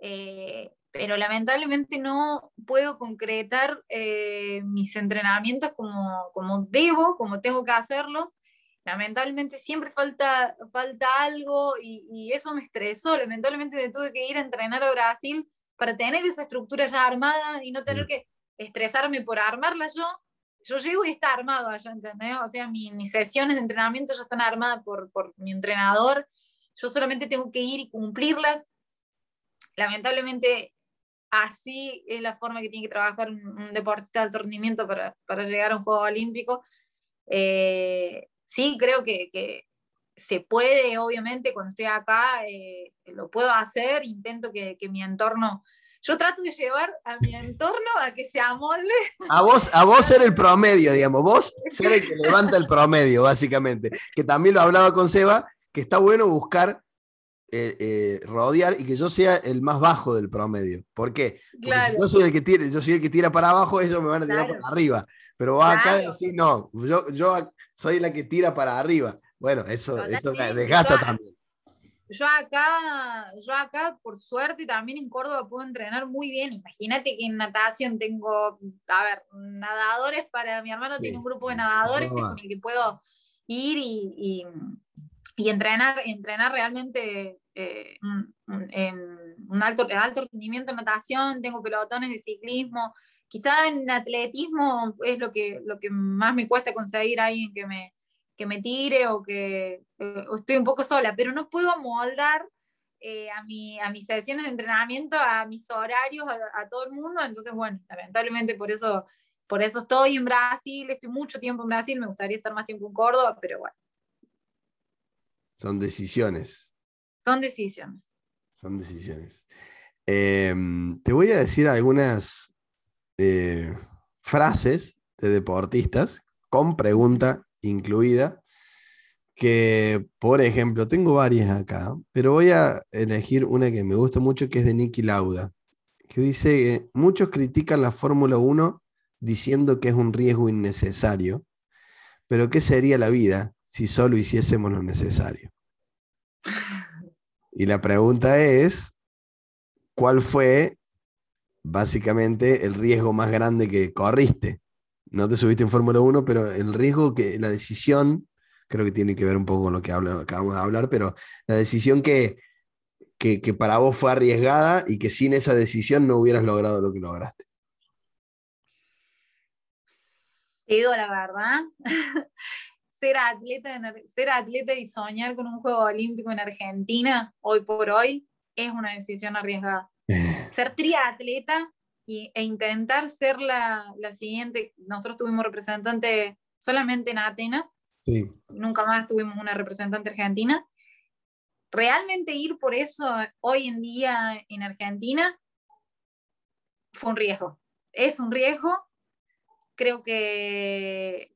eh, pero lamentablemente no puedo concretar eh, mis entrenamientos como, como debo, como tengo que hacerlos. Lamentablemente siempre falta, falta algo y, y eso me estresó. Lamentablemente me tuve que ir a entrenar a Brasil para tener esa estructura ya armada y no tener que estresarme por armarla yo, yo llego y está armado allá, ¿entendés? O sea, mis sesiones de entrenamiento ya están armadas por, por mi entrenador, yo solamente tengo que ir y cumplirlas. Lamentablemente, así es la forma que tiene que trabajar un, deportista de alto rendimiento para, para, llegar a un juego olímpico. Eh, sí, creo que, que, se puede, obviamente, cuando estoy acá, eh, lo puedo hacer, intento que, que mi entorno yo trato de llevar a mi entorno a que se amolde. A vos, a vos ser el promedio, digamos, vos ser el que levanta el promedio, básicamente. Que también lo hablaba con Seba, que está bueno buscar eh, eh, rodear y que yo sea el más bajo del promedio. ¿Por qué? Porque si yo soy el que tira, yo soy el que tira para abajo, ellos me van a tirar para arriba. Pero vos acá decís, no, yo, yo soy la que tira para arriba. Bueno, eso, eso desgasta también yo acá, yo acá, por suerte, también en Córdoba puedo entrenar muy bien. Imagínate que en natación tengo, a ver, nadadores para mi hermano tiene un grupo de nadadores con el que puedo ir y, y, entrenar, entrenar realmente eh, en un alto, rendimiento en natación, tengo pelotones de ciclismo. Quizá en atletismo es lo que, lo que más me cuesta conseguir ahí en que me, que me tire o que estoy un poco sola, pero no puedo moldar eh, a, mi, a mis sesiones de entrenamiento, a mis horarios, a, todo el mundo. Entonces, bueno, lamentablemente por eso, por eso estoy en Brasil, estoy mucho tiempo en Brasil, me gustaría estar más tiempo en Córdoba, pero bueno. Son decisiones. Son decisiones. Son decisiones. Em, te voy a decir algunas eh, frases de deportistas con pregunta incluida, que por ejemplo, tengo varias acá, pero voy a elegir una que me gusta mucho, que es de Nicky Lauda, que dice, muchos critican la Fórmula 1 diciendo que es un riesgo innecesario, pero ¿qué sería la vida si solo hiciésemos lo necesario? Y la pregunta es, ¿cuál fue básicamente el riesgo más grande que corriste? no te subiste en Fórmula 1, pero el riesgo que, la decisión, creo que tiene que ver un poco con lo que acabamos de hablar, pero la decisión que, que, para vos fue arriesgada y que sin esa decisión no hubieras logrado lo que lograste. Te la verdad, ser atleta, ser atleta y soñar con un juego olímpico en Argentina, hoy por hoy, es una decisión arriesgada. ser triatleta e intentar ser la, la, siguiente. Nosotros tuvimos representante solamente en Atenas, nunca más tuvimos una representante argentina. Realmente ir por eso hoy en día en Argentina fue un riesgo. Es un riesgo. Creo que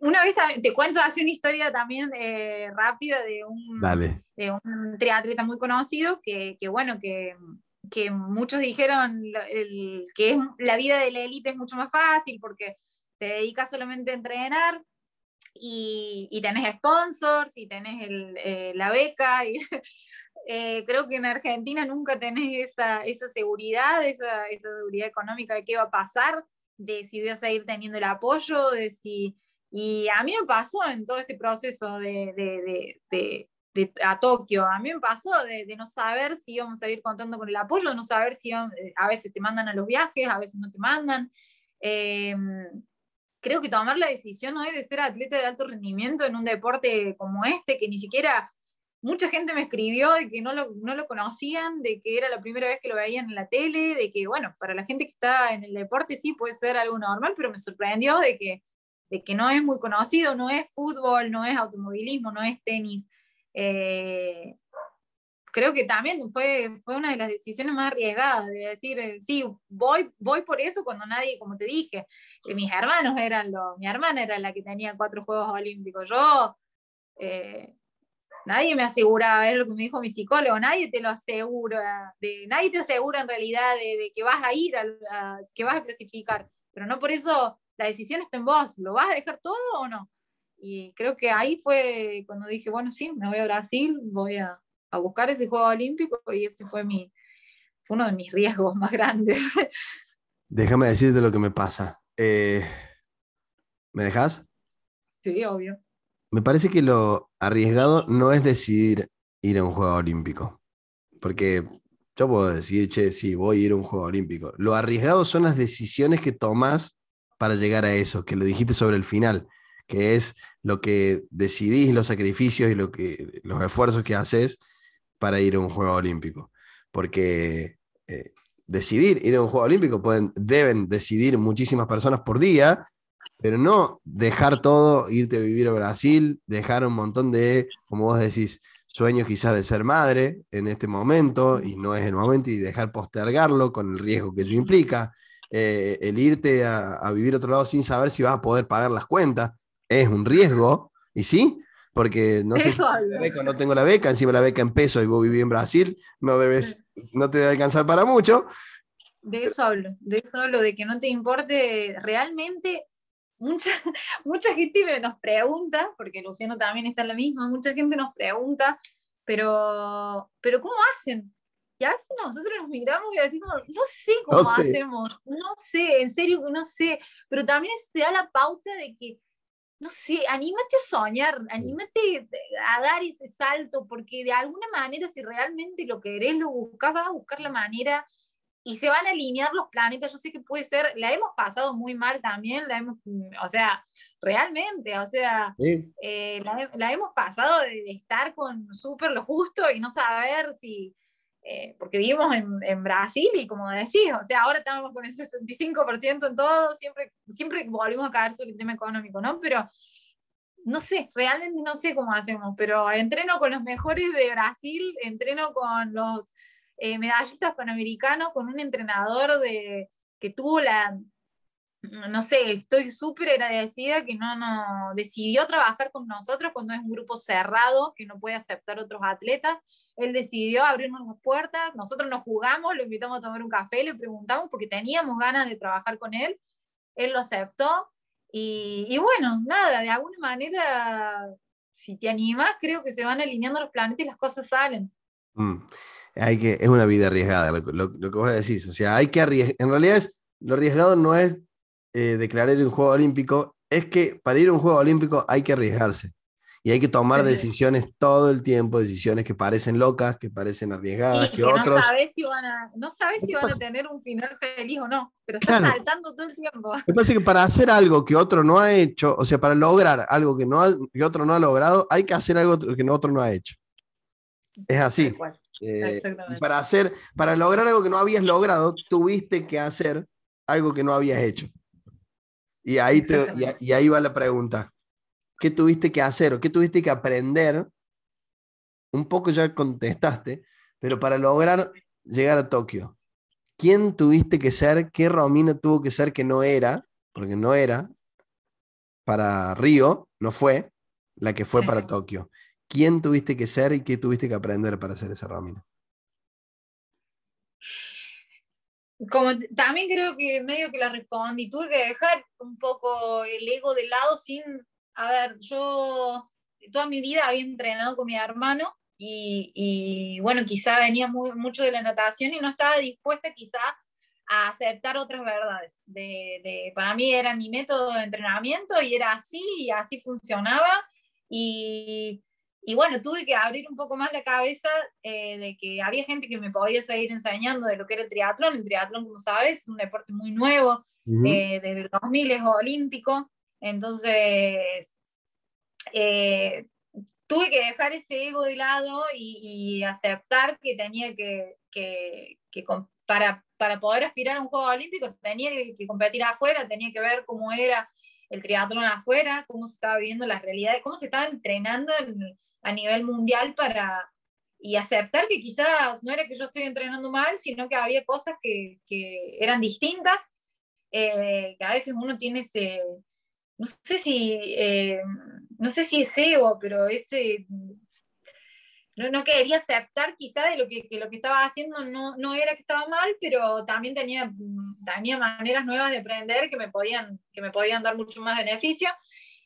una vez te cuento hace una historia también eh, rápida de un, de un triatleta muy conocido que, que bueno, que que muchos dijeron que es, la vida de la élite es mucho más fácil porque te dedicas solamente a entrenar y, y tenés sponsors y tenés eh, la beca. Y, eh, creo que en Argentina nunca tenés esa, esa seguridad, esa, esa, seguridad económica de qué va a pasar, de si voy a seguir teniendo el apoyo, de si... Y a mí me pasó en todo este proceso de, de, de a Tokio. A mí me pasó de, no saber si íbamos a ir contando con el apoyo, de no saber si eh, a veces te mandan a los viajes, a veces no te mandan. Em, creo que tomar la decisión hoy de ser atleta de alto rendimiento en un deporte como este, que ni siquiera mucha gente me escribió de que no lo, no lo conocían, de que era la primera vez que lo veían en la tele, de que, bueno, para la gente que está en el deporte sí puede ser algo normal, pero me sorprendió de que, de que no es muy conocido, no es fútbol, no es automovilismo, no es tenis. Eh, creo que también fue, fue una de las decisiones más arriesgadas, de decir, eh, sí, voy, voy por eso cuando nadie, como te dije, que mis hermanos eran los, mi hermana era la que tenía cuatro Juegos Olímpicos, yo, eh, nadie me asegura, es lo que me dijo mi psicólogo, nadie te lo asegura, de, nadie te asegura en realidad de, que vas a ir, a, que vas a clasificar, pero no por eso la decisión está en vos, ¿lo vas a dejar todo o no? Y creo que ahí fue cuando dije, bueno, sí, me voy a Brasil, voy a, a buscar ese juego olímpico y ese fue, mi, fue uno de mis riesgos más grandes. Déjame decirte lo que me pasa. Eh, ¿Me dejas? Sí, obvio. Me parece que lo arriesgado no es decidir ir a un juego olímpico. Porque yo puedo decir, che, sí, voy a ir a un juego olímpico. Lo arriesgado son las decisiones que tomas para llegar a eso, que lo dijiste sobre el final, que es lo que decidís, los sacrificios y lo que, los esfuerzos que haces para ir a un juego olímpico. Porque eh, decidir ir a un juego olímpico pueden, deben decidir muchísimas personas por día pero no dejar todo, irte a vivir a Brasil, dejar un montón de, como vos decís, sueños quizás de ser madre en este momento, y no es el momento, y dejar postergarlo con el riesgo que ello implica, eh, el irte a, vivir a otro lado sin saber si vas a poder pagar las cuentas, es un riesgo, y sí, porque no sé si la beca no tengo la beca, encima la beca en peso y vos vivís en Brasil, no debes, no te debe alcanzar para mucho. De eso hablo, de eso hablo, de que no te importe realmente mucha, mucha gente nos pregunta, porque Luciano también está en la misma, mucha gente nos pregunta, pero, pero ¿cómo hacen? Y a veces nosotros nos miramos y decimos, no sé cómo hacemos, no sé, en serio que no sé, pero también te da la pauta de que, no sé, anímate a soñar, anímate a dar ese salto, porque de alguna manera si realmente lo querés, lo buscas, vas a buscar la manera y se van a alinear los planetas. Yo sé que puede ser, la hemos pasado muy mal también, la hemos, o sea, realmente, o sea, eh, la, hemos pasado de, estar con súper lo justo y no saber si, eh, porque vivimos en, Brasil y como decís, o sea, ahora estamos con el 65% en todo, siempre, siempre volvimos a caer sobre el tema económico, ¿no? Pero no sé, realmente no sé cómo hacemos, pero entreno con los mejores de Brasil, entreno con los eh, medallistas panamericanos con un entrenador de, que tuvo la, no sé, estoy súper agradecida que no, no decidió trabajar con nosotros cuando es un grupo cerrado que no puede aceptar otros atletas. Él decidió abrirnos las puertas, nosotros nos jugamos, lo invitamos a tomar un café, le preguntamos porque teníamos ganas de trabajar con él, él lo aceptó y, y bueno, nada, de alguna manera, si te animas, creo que se van alineando los planetas y las cosas salen. Mm hay que, es una vida arriesgada, lo, lo, que vos decís. O sea, hay que arriesgar. En realidad, es, lo arriesgado no es eh, declarar un juego olímpico, es que para ir a un juego olímpico hay que arriesgarse. Y hay que tomar decisiones todo el tiempo, decisiones que parecen locas, que parecen arriesgadas, que, otros... No sabes si van a, no sabes si van a tener un final feliz o no, pero estás saltando todo el tiempo. Me parece que para hacer algo que otro no ha hecho, o sea, para lograr algo que, no que otro no ha logrado, hay que hacer algo que otro no ha hecho. Es así. Eh, para hacer, para lograr algo que no habías logrado, tuviste que hacer algo que no habías hecho. Y ahí, te, y, ahí va la pregunta. ¿Qué tuviste que hacer o qué tuviste que aprender? Un poco ya contestaste, pero para lograr llegar a Tokio, ¿quién tuviste que ser? ¿Qué Romina tuvo que ser que no era? Porque no era para Río, no fue la que fue para Tokio. ¿Quién tuviste que ser y qué tuviste que aprender para ser esa Romina? Como también creo que medio que la respondí, tuve que dejar un poco el ego de lado sin, a ver, yo toda mi vida había entrenado con mi hermano y, bueno, quizá venía mucho de la natación y no estaba dispuesta quizá a aceptar otras verdades. De, para mí era mi método de entrenamiento y era así y así funcionaba. Y, y bueno, tuve que abrir un poco más la cabeza eh, de que había gente que me podía seguir enseñando de lo que era el triatlón. El triatlón, como sabes, es un deporte muy nuevo, eh, desde el 2000 es olímpico. Entonces, eh, tuve que dejar ese ego de lado y, aceptar que tenía que, que, que para, para, poder aspirar a un juego olímpico, tenía que, que competir afuera, tenía que ver cómo era el triatlón afuera, cómo se estaba viviendo la realidad, cómo se estaba entrenando en, a nivel mundial para, y aceptar que quizás no era que yo estoy entrenando mal, sino que había cosas que, que eran distintas, eh, que a veces uno tiene ese, no sé si, eh, no sé si es ego, pero ese, no, quería aceptar quizá de lo que, lo que estaba haciendo no, no, era que estaba mal, pero también tenía, tenía maneras nuevas de aprender que me podían, que me podían dar mucho más beneficio.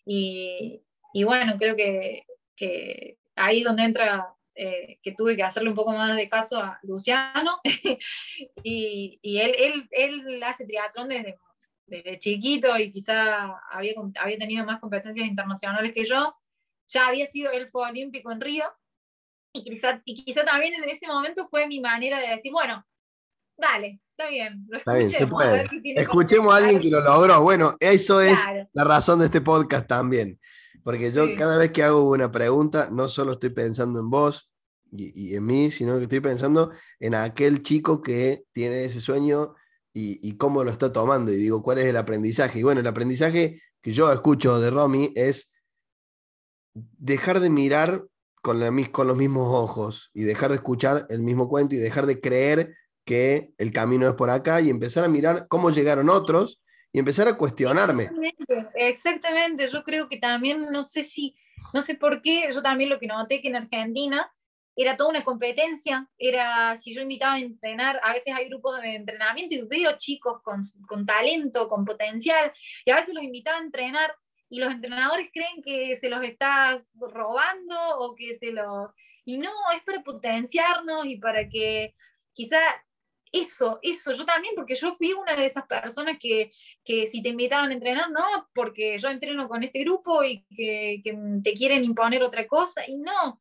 Y, y bueno, creo que, que ahí donde entra eh, que tuve que hacerle un poco más de caso a Luciano. y, y él, él, él, hace triatlón desde, desde chiquito y quizá había, había tenido más competencias internacionales que yo. Ya había sido, él fue olímpico en Río y quizá, y quizá también en ese momento fue mi manera de decir, bueno, dale, está bien. está bien, se puede. Escuchemos a alguien que lo logró. Bueno, eso es la razón de este podcast también. Porque yo cada vez que hago una pregunta, no solo estoy pensando en vos y, en mí, sino que estoy pensando en aquel chico que tiene ese sueño y, y, cómo lo está tomando. Y digo, ¿cuál es el aprendizaje? Y bueno, el aprendizaje que yo escucho de Romy es dejar de mirar con, con los mismos ojos y dejar de escuchar el mismo cuento y dejar de creer que el camino es por acá y empezar a mirar cómo llegaron otros y empezar a cuestionarme. Exactamente, yo creo que también, no sé si, no sé por qué, yo también lo que noté que en Argentina era toda una competencia, era si yo invitaba a entrenar, a veces hay grupos de entrenamiento y veo chicos con, con talento, con potencial, y a veces los invitaba a entrenar y los entrenadores creen que se los estás robando o que se los... Y no, es para potenciarnos y para que quizá eso, eso, yo también, porque yo fui una de esas personas que, que si te invitaban a entrenar, no, porque yo entreno con este grupo y que, que te quieren imponer otra cosa, y no,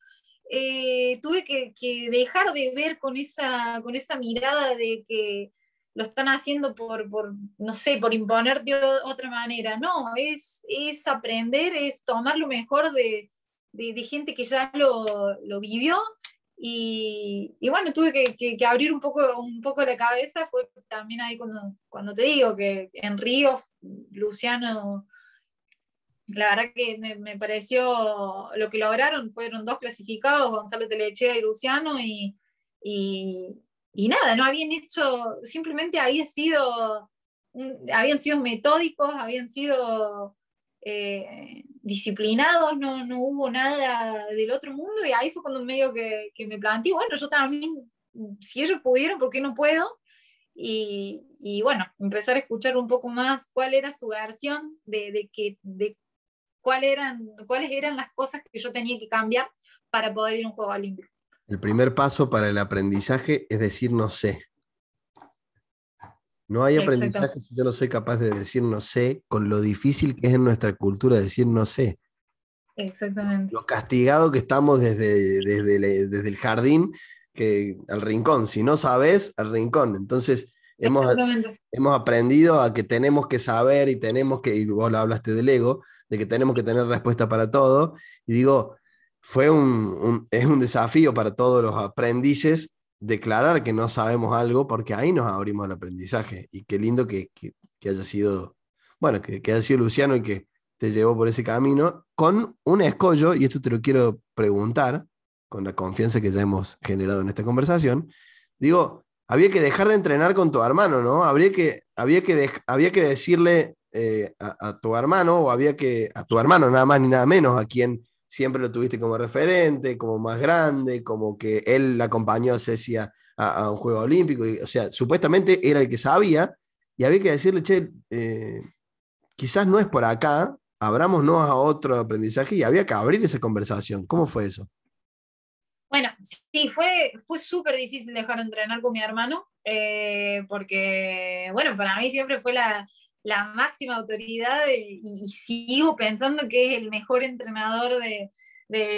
eh, tuve que, dejar de ver con esa, con esa mirada de que lo están haciendo por, por, no sé, por imponer de otra manera. No, es, es aprender, es tomar lo mejor de, de, gente que ya lo, lo vivió. Y, bueno, tuve que, que, abrir un poco, un poco la cabeza. Fue también ahí cuando, cuando te digo que en Río, Luciano, la verdad que me, me pareció lo que lograron. Fueron dos clasificados, Gonzalo Telechea y Luciano. y, y nada, no habían hecho, simplemente había sido, habían sido metódicos, habían sido eh, disciplinados, no, no, hubo nada del otro mundo y ahí fue cuando medio que, que, me planteé, bueno, yo también, si ellos pudieron, ¿por qué no puedo? Y, y, bueno, empezar a escuchar un poco más cuál era su versión de, de, que, de cuál eran, cuáles eran las cosas que yo tenía que cambiar para poder ir a un juego olímpico. El primer paso para el aprendizaje es decir no sé. No hay aprendizaje si yo no soy capaz de decir no sé, con lo difícil que es en nuestra cultura decir no sé. Exactamente. Lo castigado que estamos desde, desde, desde el jardín que, al rincón. Si no sabes, al rincón. Entonces, hemos, hemos aprendido a que tenemos que saber y tenemos que, y vos hablaste del ego, de que tenemos que tener respuesta para todo. Y digo, fue un, es un desafío para todos los aprendices declarar que no sabemos algo, porque ahí nos abrimos al aprendizaje. Y qué lindo que, que, haya sido, bueno, que, haya sido Luciano y que te llevó por ese camino, con un escollo, y esto te lo quiero preguntar, con la confianza que ya hemos generado en esta conversación. Digo, había que dejar de entrenar con tu hermano, ¿no? Habría que, había, que había que decirle eh, a, a, tu hermano, o había que, a tu hermano nada más ni nada menos, a quien siempre lo tuviste como referente, como más grande, como que él acompañó a Ceci a, un juego olímpico, o sea, supuestamente era el que sabía, y había que decirle, che, eh, quizás no es por acá, abrámonos a otro aprendizaje, y había que abrir esa conversación. ¿Cómo fue eso? Bueno, sí, fue, fue súper difícil dejar de entrenar con mi hermano, eh, porque, bueno, para mí siempre fue la, la máxima autoridad y, sigo pensando que es el mejor entrenador de,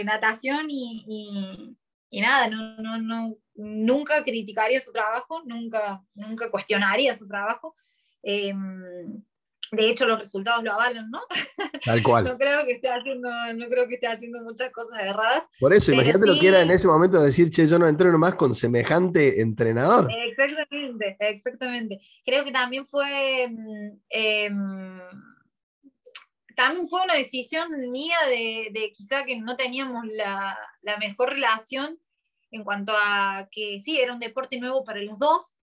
natación y, nada, no, no, no, nunca criticaría su trabajo, nunca, nunca cuestionaría su trabajo. Em, de hecho, los resultados lo avalan, ¿no? Tal cual. no, creo que esté haciendo, no creo que esté haciendo muchas cosas erradas. Por eso, imagínate lo que era en ese momento decir, che, yo no entreno más con semejante entrenador. Exactamente, exactamente. Creo que también fue. Mm, em, también fue una decisión mía de, de quizá que no teníamos la, la mejor relación en cuanto a que sí, era un deporte nuevo para los dos,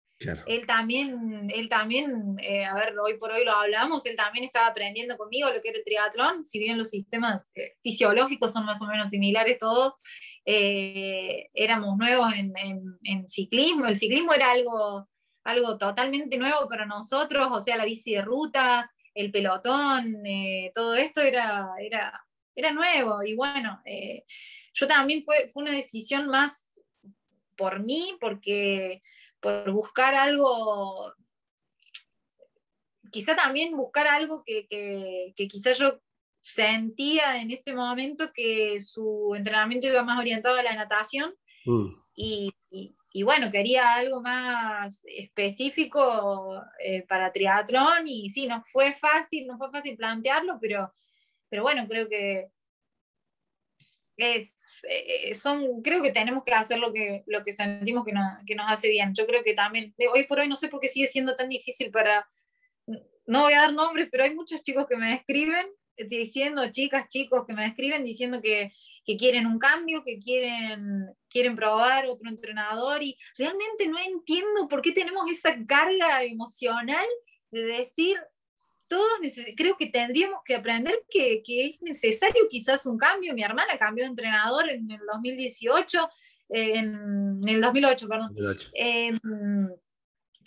él también, él también eh, a ver, hoy por hoy lo hablamos, él también estaba aprendiendo conmigo lo que era el triatlón, si bien los sistemas eh, fisiológicos son más o menos similares todos, eh, éramos nuevos en, en, ciclismo, el ciclismo era algo, algo totalmente nuevo para nosotros, o sea, la bici de ruta, el pelotón, eh, todo esto era, era, era nuevo y bueno, eh, yo también fue, fue una decisión más por mí, porque por buscar algo, quizá también buscar algo que, que, que quizá yo sentía en ese momento que su entrenamiento iba más orientado a la natación mm. y, y, bueno, quería algo más específico eh, para triatlón y sí, no fue fácil, no fue fácil plantearlo, pero, pero bueno, creo que eh, son, creo que tenemos que hacer lo que, lo que sentimos que, que nos hace bien. Yo creo que también, hoy por hoy no sé por qué sigue siendo tan difícil para, no voy a dar nombres, pero hay muchos chicos que me escriben diciendo, chicas, chicos que me escriben diciendo que, que, quieren un cambio, que quieren, quieren probar otro entrenador y realmente no entiendo por qué tenemos esa carga emocional de decir, todos creo que tendríamos que aprender que, que, es necesario quizás un cambio. Mi hermana cambió de entrenador en el 2018, en, el 2008, perdón. 2008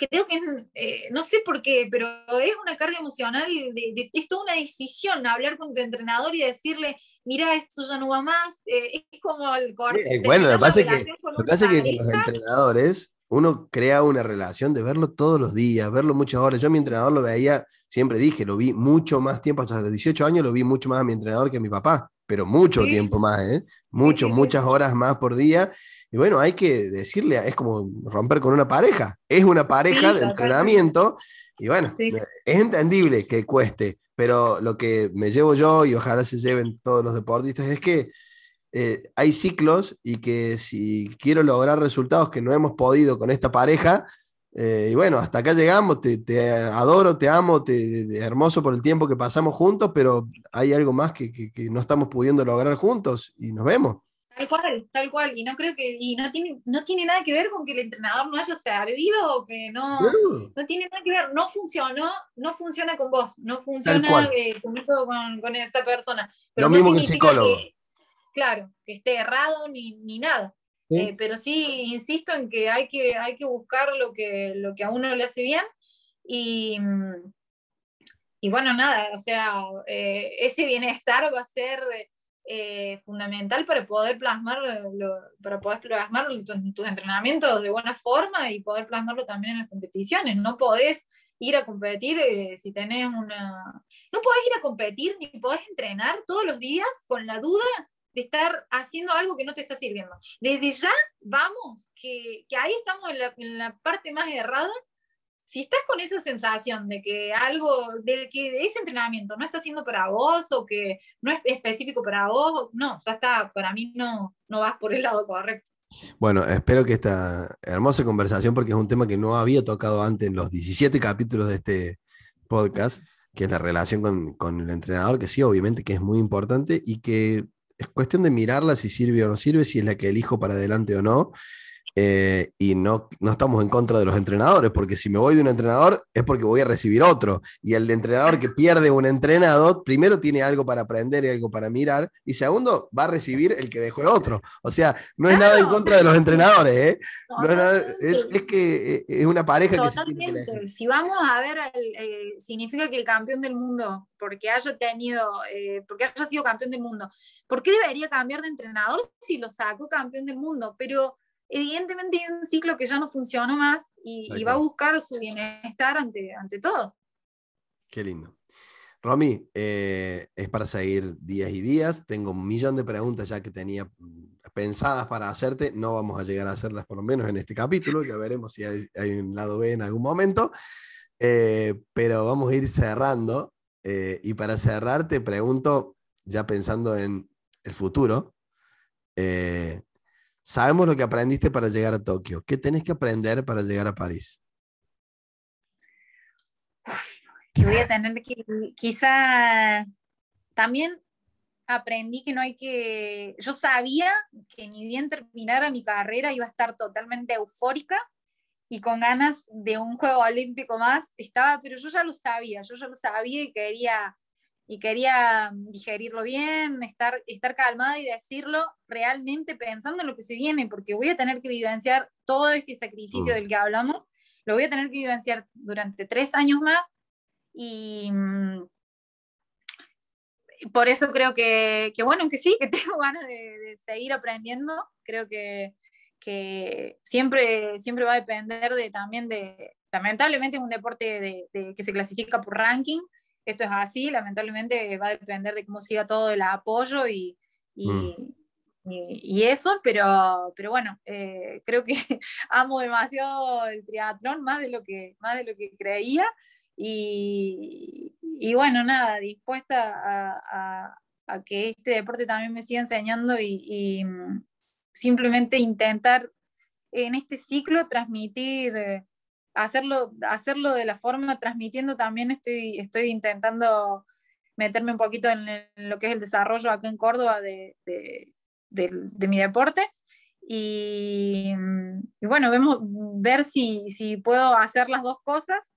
creo que eh, no sé por qué, pero es una carga emocional, de, es toda una decisión hablar con tu entrenador y decirle, mira, esto ya no va más, eh, es como el corte. bueno, lo que pasa es que, lo que, que con los entrenadores uno crea una relación de verlo todos los días, verlo muchas horas. Yo a mi entrenador lo veía, siempre dije, lo vi mucho más tiempo, hasta los 18 años lo vi mucho más a mi entrenador que a mi papá, pero mucho tiempo más, ¿eh? Mucho, muchas horas más por día. Y bueno, hay que decirle, es como romper con una pareja, es una pareja de entrenamiento y bueno, es entendible que cueste, pero lo que me llevo yo y ojalá se lleven todos los deportistas es que eh, hay ciclos y que si quiero lograr resultados que no hemos podido con esta pareja, eh, y bueno, hasta acá llegamos, te, adoro, te amo, te, hermoso por el tiempo que pasamos juntos, pero hay algo más que, que no estamos pudiendo lograr juntos y nos vemos. Tal cual, tal cual. Y no creo que, y no tiene, no tiene nada que ver con que el entrenador no haya servido o que no, no, tiene nada que ver, no funcionó, no funciona con vos, no funciona eh, con, con, esa persona. Lo mismo que el psicólogo. Claro, que esté errado ni, ni nada. Eh, pero sí, insisto en que hay que, hay que buscar lo que, lo que a uno le hace bien y, y bueno, nada, o sea, eh, ese bienestar va a ser eh, fundamental para poder plasmar para poder plasmar tus, entrenamientos de buena forma y poder plasmarlo también en las competiciones. No podés ir a competir eh, si tenés una... No podés ir a competir ni podés entrenar todos los días con la duda de estar haciendo algo que no te está sirviendo. Desde ya, vamos, que, que ahí estamos en la, en la parte más errada si estás con esa sensación de que algo, de que ese entrenamiento no está siendo para vos o que no es específico para vos, no, ya está, para mí no, no vas por el lado correcto. Bueno, espero que esta hermosa conversación, porque es un tema que no había tocado antes en los 17 capítulos de este podcast, que es la relación con, con el entrenador, que sí, obviamente que es muy importante y que es cuestión de mirarla si sirve o no sirve, si es la que elijo para adelante o no. Eh, y no, no estamos en contra de los entrenadores, porque si me voy de un entrenador es porque voy a recibir otro. Y el entrenador que pierde un entrenador, primero tiene algo para aprender y algo para mirar, y segundo, va a recibir el que dejó el otro. O sea, no es nada en contra de los entrenadores, ¿eh? es, que eh, es una pareja que Si vamos a ver, significa que el campeón del mundo, porque haya tenido, porque haya sido campeón del mundo, ¿por qué debería cambiar de entrenador si lo sacó campeón del mundo? Pero evidentemente hay un ciclo que ya no funciona más y, va a buscar su bienestar ante, ante todo. Qué lindo. Romy, eh, es para seguir días y días. Tengo un millón de preguntas ya que tenía pensadas para hacerte. No vamos a llegar a hacerlas por lo menos en este capítulo. Ya veremos si hay, un lado B en algún momento. Eh, pero vamos a ir cerrando. Eh, y para cerrar te pregunto, ya pensando en el futuro, Sabemos lo que aprendiste para llegar a Tokio. ¿Qué tenés que aprender para llegar a París? Que voy a tener que, quizá también aprendí que no hay que, yo sabía que ni bien terminara mi carrera iba a estar totalmente eufórica y con ganas de un juego olímpico más estaba, pero yo ya lo sabía, yo ya lo sabía y quería y quería digerirlo bien, estar, estar calmada y decirlo realmente pensando en lo que se viene, porque voy a tener que vivenciar todo este sacrificio mm. del que hablamos, lo voy a tener que vivenciar durante tres años más y mm, por eso creo que, que, bueno, que sí, que tengo ganas de, seguir aprendiendo, creo que, que, siempre, siempre va a depender de, también de, lamentablemente es un deporte de, que se clasifica por ranking, esto es así, lamentablemente va a depender de cómo siga todo el apoyo y, y, mm. eso, pero, pero bueno, eh, creo que amo demasiado el triatlón, más de lo que, más de lo que creía. Y, y bueno, nada, dispuesta a, a, que este deporte también me siga enseñando y, y, mm, simplemente intentar en este ciclo transmitir eh, hacerlo, hacerlo de la forma, transmitiendo también estoy, estoy intentando meterme un poquito en, lo que es el desarrollo acá en Córdoba de, de, mi deporte. Y, bueno, vemos, ver si, si, puedo hacer las dos cosas.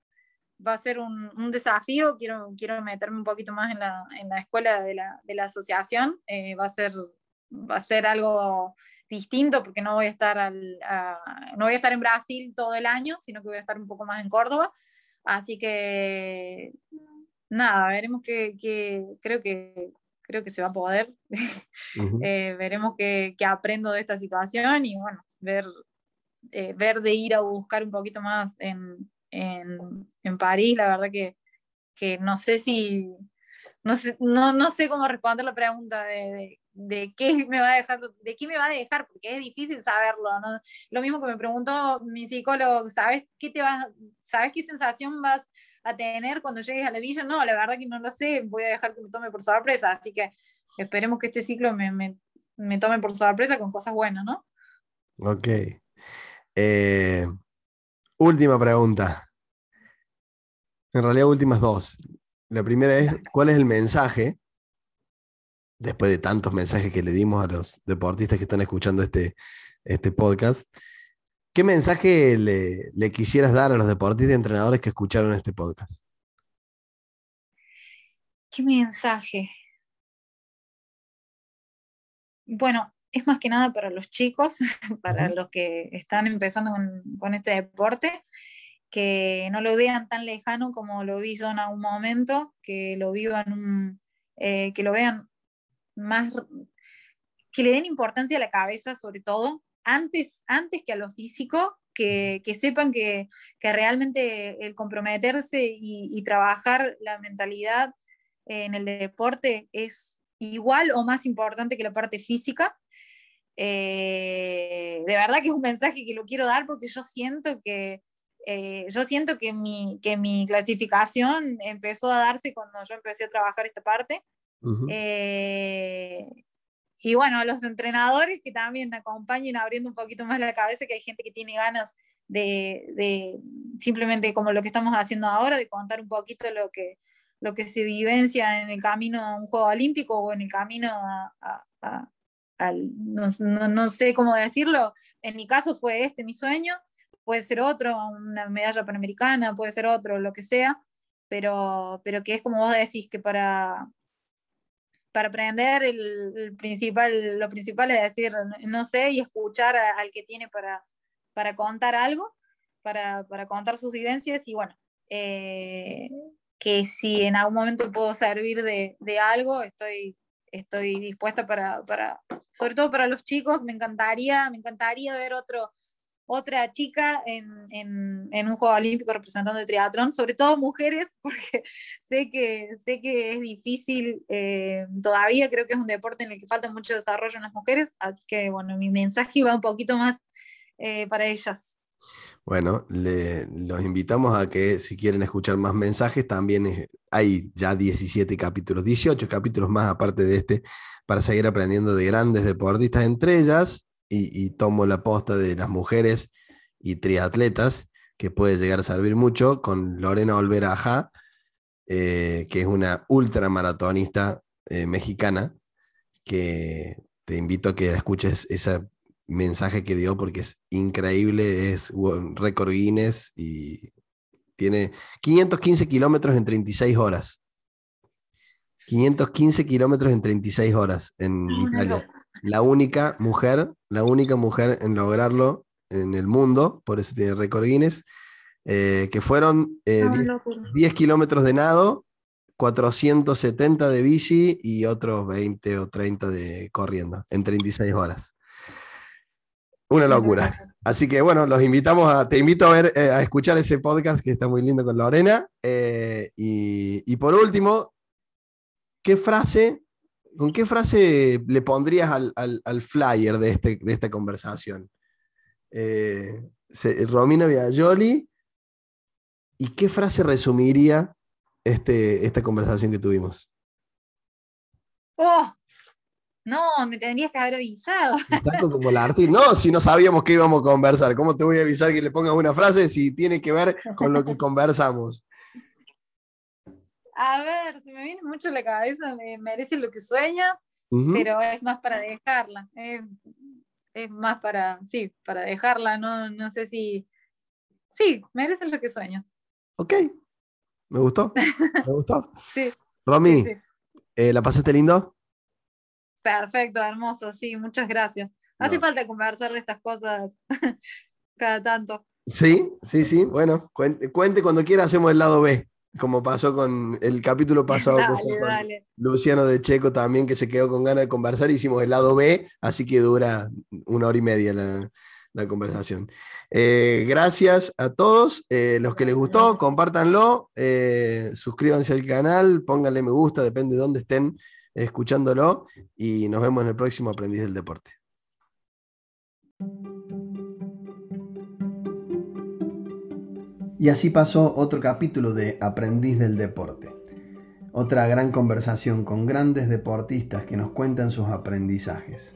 Va a ser un, un, desafío, quiero, quiero meterme un poquito más en la, en la escuela de la, de la asociación. Eh, va, a ser, va a ser algo distinto porque no voy a estar al, no voy a estar en Brasil todo el año, sino que voy a estar un poco más en Córdoba. Así que nada, veremos que, creo que creo que se va a poder. Eh, veremos qué aprendo de esta situación y bueno, ver, eh, ver de ir a buscar un poquito más en, en, en París, la verdad que, que no sé si, no sé, no, no sé cómo responder la pregunta de, de qué me va a dejar, de qué me va a dejar, porque es difícil saberlo. Lo mismo que me preguntó mi psicólogo, ¿sabes qué te vas, sabes qué sensación vas a tener cuando llegues a la villa? No, la verdad que no lo sé, voy a dejar que me tome por sorpresa, así que esperemos que este ciclo me, me, me tome por sorpresa con cosas buenas, ¿no? Ok. Eh, última pregunta. En realidad, últimas dos. La primera es, ¿cuál es el mensaje después de tantos mensajes que le dimos a los deportistas que están escuchando este, este podcast, ¿qué mensaje le, quisieras dar a los deportistas y entrenadores que escucharon este podcast? ¿Qué mensaje? Bueno, es más que nada para los chicos, para los que están empezando con, este deporte, que no lo vean tan lejano como lo vi yo en algún momento, que lo vivan, eh, que lo vean más, que le den importancia a la cabeza sobre todo, antes, antes que a lo físico, que, que sepan que, que, realmente el comprometerse y, y, trabajar la mentalidad en el deporte es igual o más importante que la parte física. Eh, de verdad que es un mensaje que lo quiero dar porque yo siento que, eh, yo siento que mi, que mi clasificación empezó a darse cuando yo empecé a trabajar esta parte. Eh, y bueno, a los entrenadores que también acompañen abriendo un poquito más la cabeza, que hay gente que tiene ganas de, de, simplemente como lo que estamos haciendo ahora, de contar un poquito lo que, lo que se vivencia en el camino a un juego olímpico o en el camino a, al, no, no, sé cómo decirlo, en mi caso fue este mi sueño, puede ser otro, una medalla panamericana, puede ser otro, lo que sea, pero, pero que es como vos decís, que para, para aprender el, principal, lo principal es decir, no sé, y escuchar al que tiene para, para contar algo, para, para contar sus vivencias y bueno, eh, que si en algún momento puedo servir de, de algo, estoy, estoy dispuesta para, para, sobre todo para los chicos, me encantaría, me encantaría ver otro, otra chica en, en, en, un Juego Olímpico representando el triatlón, sobre todo mujeres, porque sé que, sé que es difícil eh, todavía, creo que es un deporte en el que falta mucho desarrollo en las mujeres, así que bueno, mi mensaje va un poquito más eh, para ellas. Bueno, los invitamos a que si quieren escuchar más mensajes, también hay ya 17 capítulos, 18 capítulos más aparte de este, para seguir aprendiendo de grandes deportistas, entre ellas y, tomo la posta de las mujeres y triatletas, que puede llegar a servir mucho, con Lorena Olvera Ajá, eh, que es una ultramaratonista eh, mexicana, que te invito a que escuches ese mensaje que dio porque es increíble, es récord Guinness y tiene 515 kilómetros en 36 horas. 515 kilómetros en 36 horas en Italia. La única mujer, la única mujer en lograrlo en el mundo, por eso tiene récord Guinness, eh, que fueron 10 eh, kilómetros de nado, 470 de bici y otros 20 o 30 de corriendo en 36 horas. Una locura. Así que bueno, los invitamos a, te invito a ver, eh, a escuchar ese podcast que está muy lindo con Lorena. y, por último, ¿qué frase, con qué frase le pondrías al, flyer de, este, de esta conversación? Romina Viajoli ¿Y qué frase resumiría este, esta conversación que tuvimos? Oh, no, me tendrías que haber avisado. como la No, si no sabíamos que íbamos a conversar. ¿Cómo te voy a avisar que le pongas una frase si tiene que ver con lo que conversamos? A ver, si me viene mucho la cabeza, me merece lo que sueña, pero es más para dejarla. Es, más para, sí, para dejarla. No, no sé si. Sí, merece lo que sueñas. Ok, me gustó, me gustó. sí. Romy, eh, ¿la pasaste lindo? Perfecto, hermoso, sí, muchas gracias. Hace falta conversar de estas cosas cada tanto. Sí, sí, sí. Bueno, cuente, cuando quiera hacemos el lado B, como pasó con el capítulo pasado con Luciano de Checo también, que se quedó con ganas de conversar. Hicimos el lado B, así que dura una hora y media la, la conversación. Eh, gracias a todos. Eh, los que les gustó, compártanlo. Eh, suscríbanse al canal, pónganle me gusta, depende de dónde estén escuchándolo. Y nos vemos en el próximo Aprendiz del Deporte. Y así pasó otro capítulo de Aprendiz del Deporte. Otra gran conversación con grandes deportistas que nos cuentan sus aprendizajes.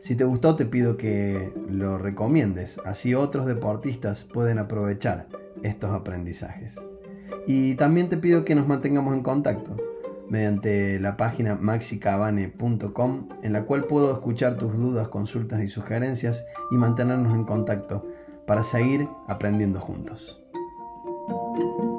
Si te gustó te pido que lo recomiendes, así otros deportistas pueden aprovechar estos aprendizajes. Y también te pido que nos mantengamos en contacto mediante la página maxicabane.com en la cual puedo escuchar tus dudas, consultas y sugerencias y mantenernos en contacto para seguir aprendiendo juntos. Thank you.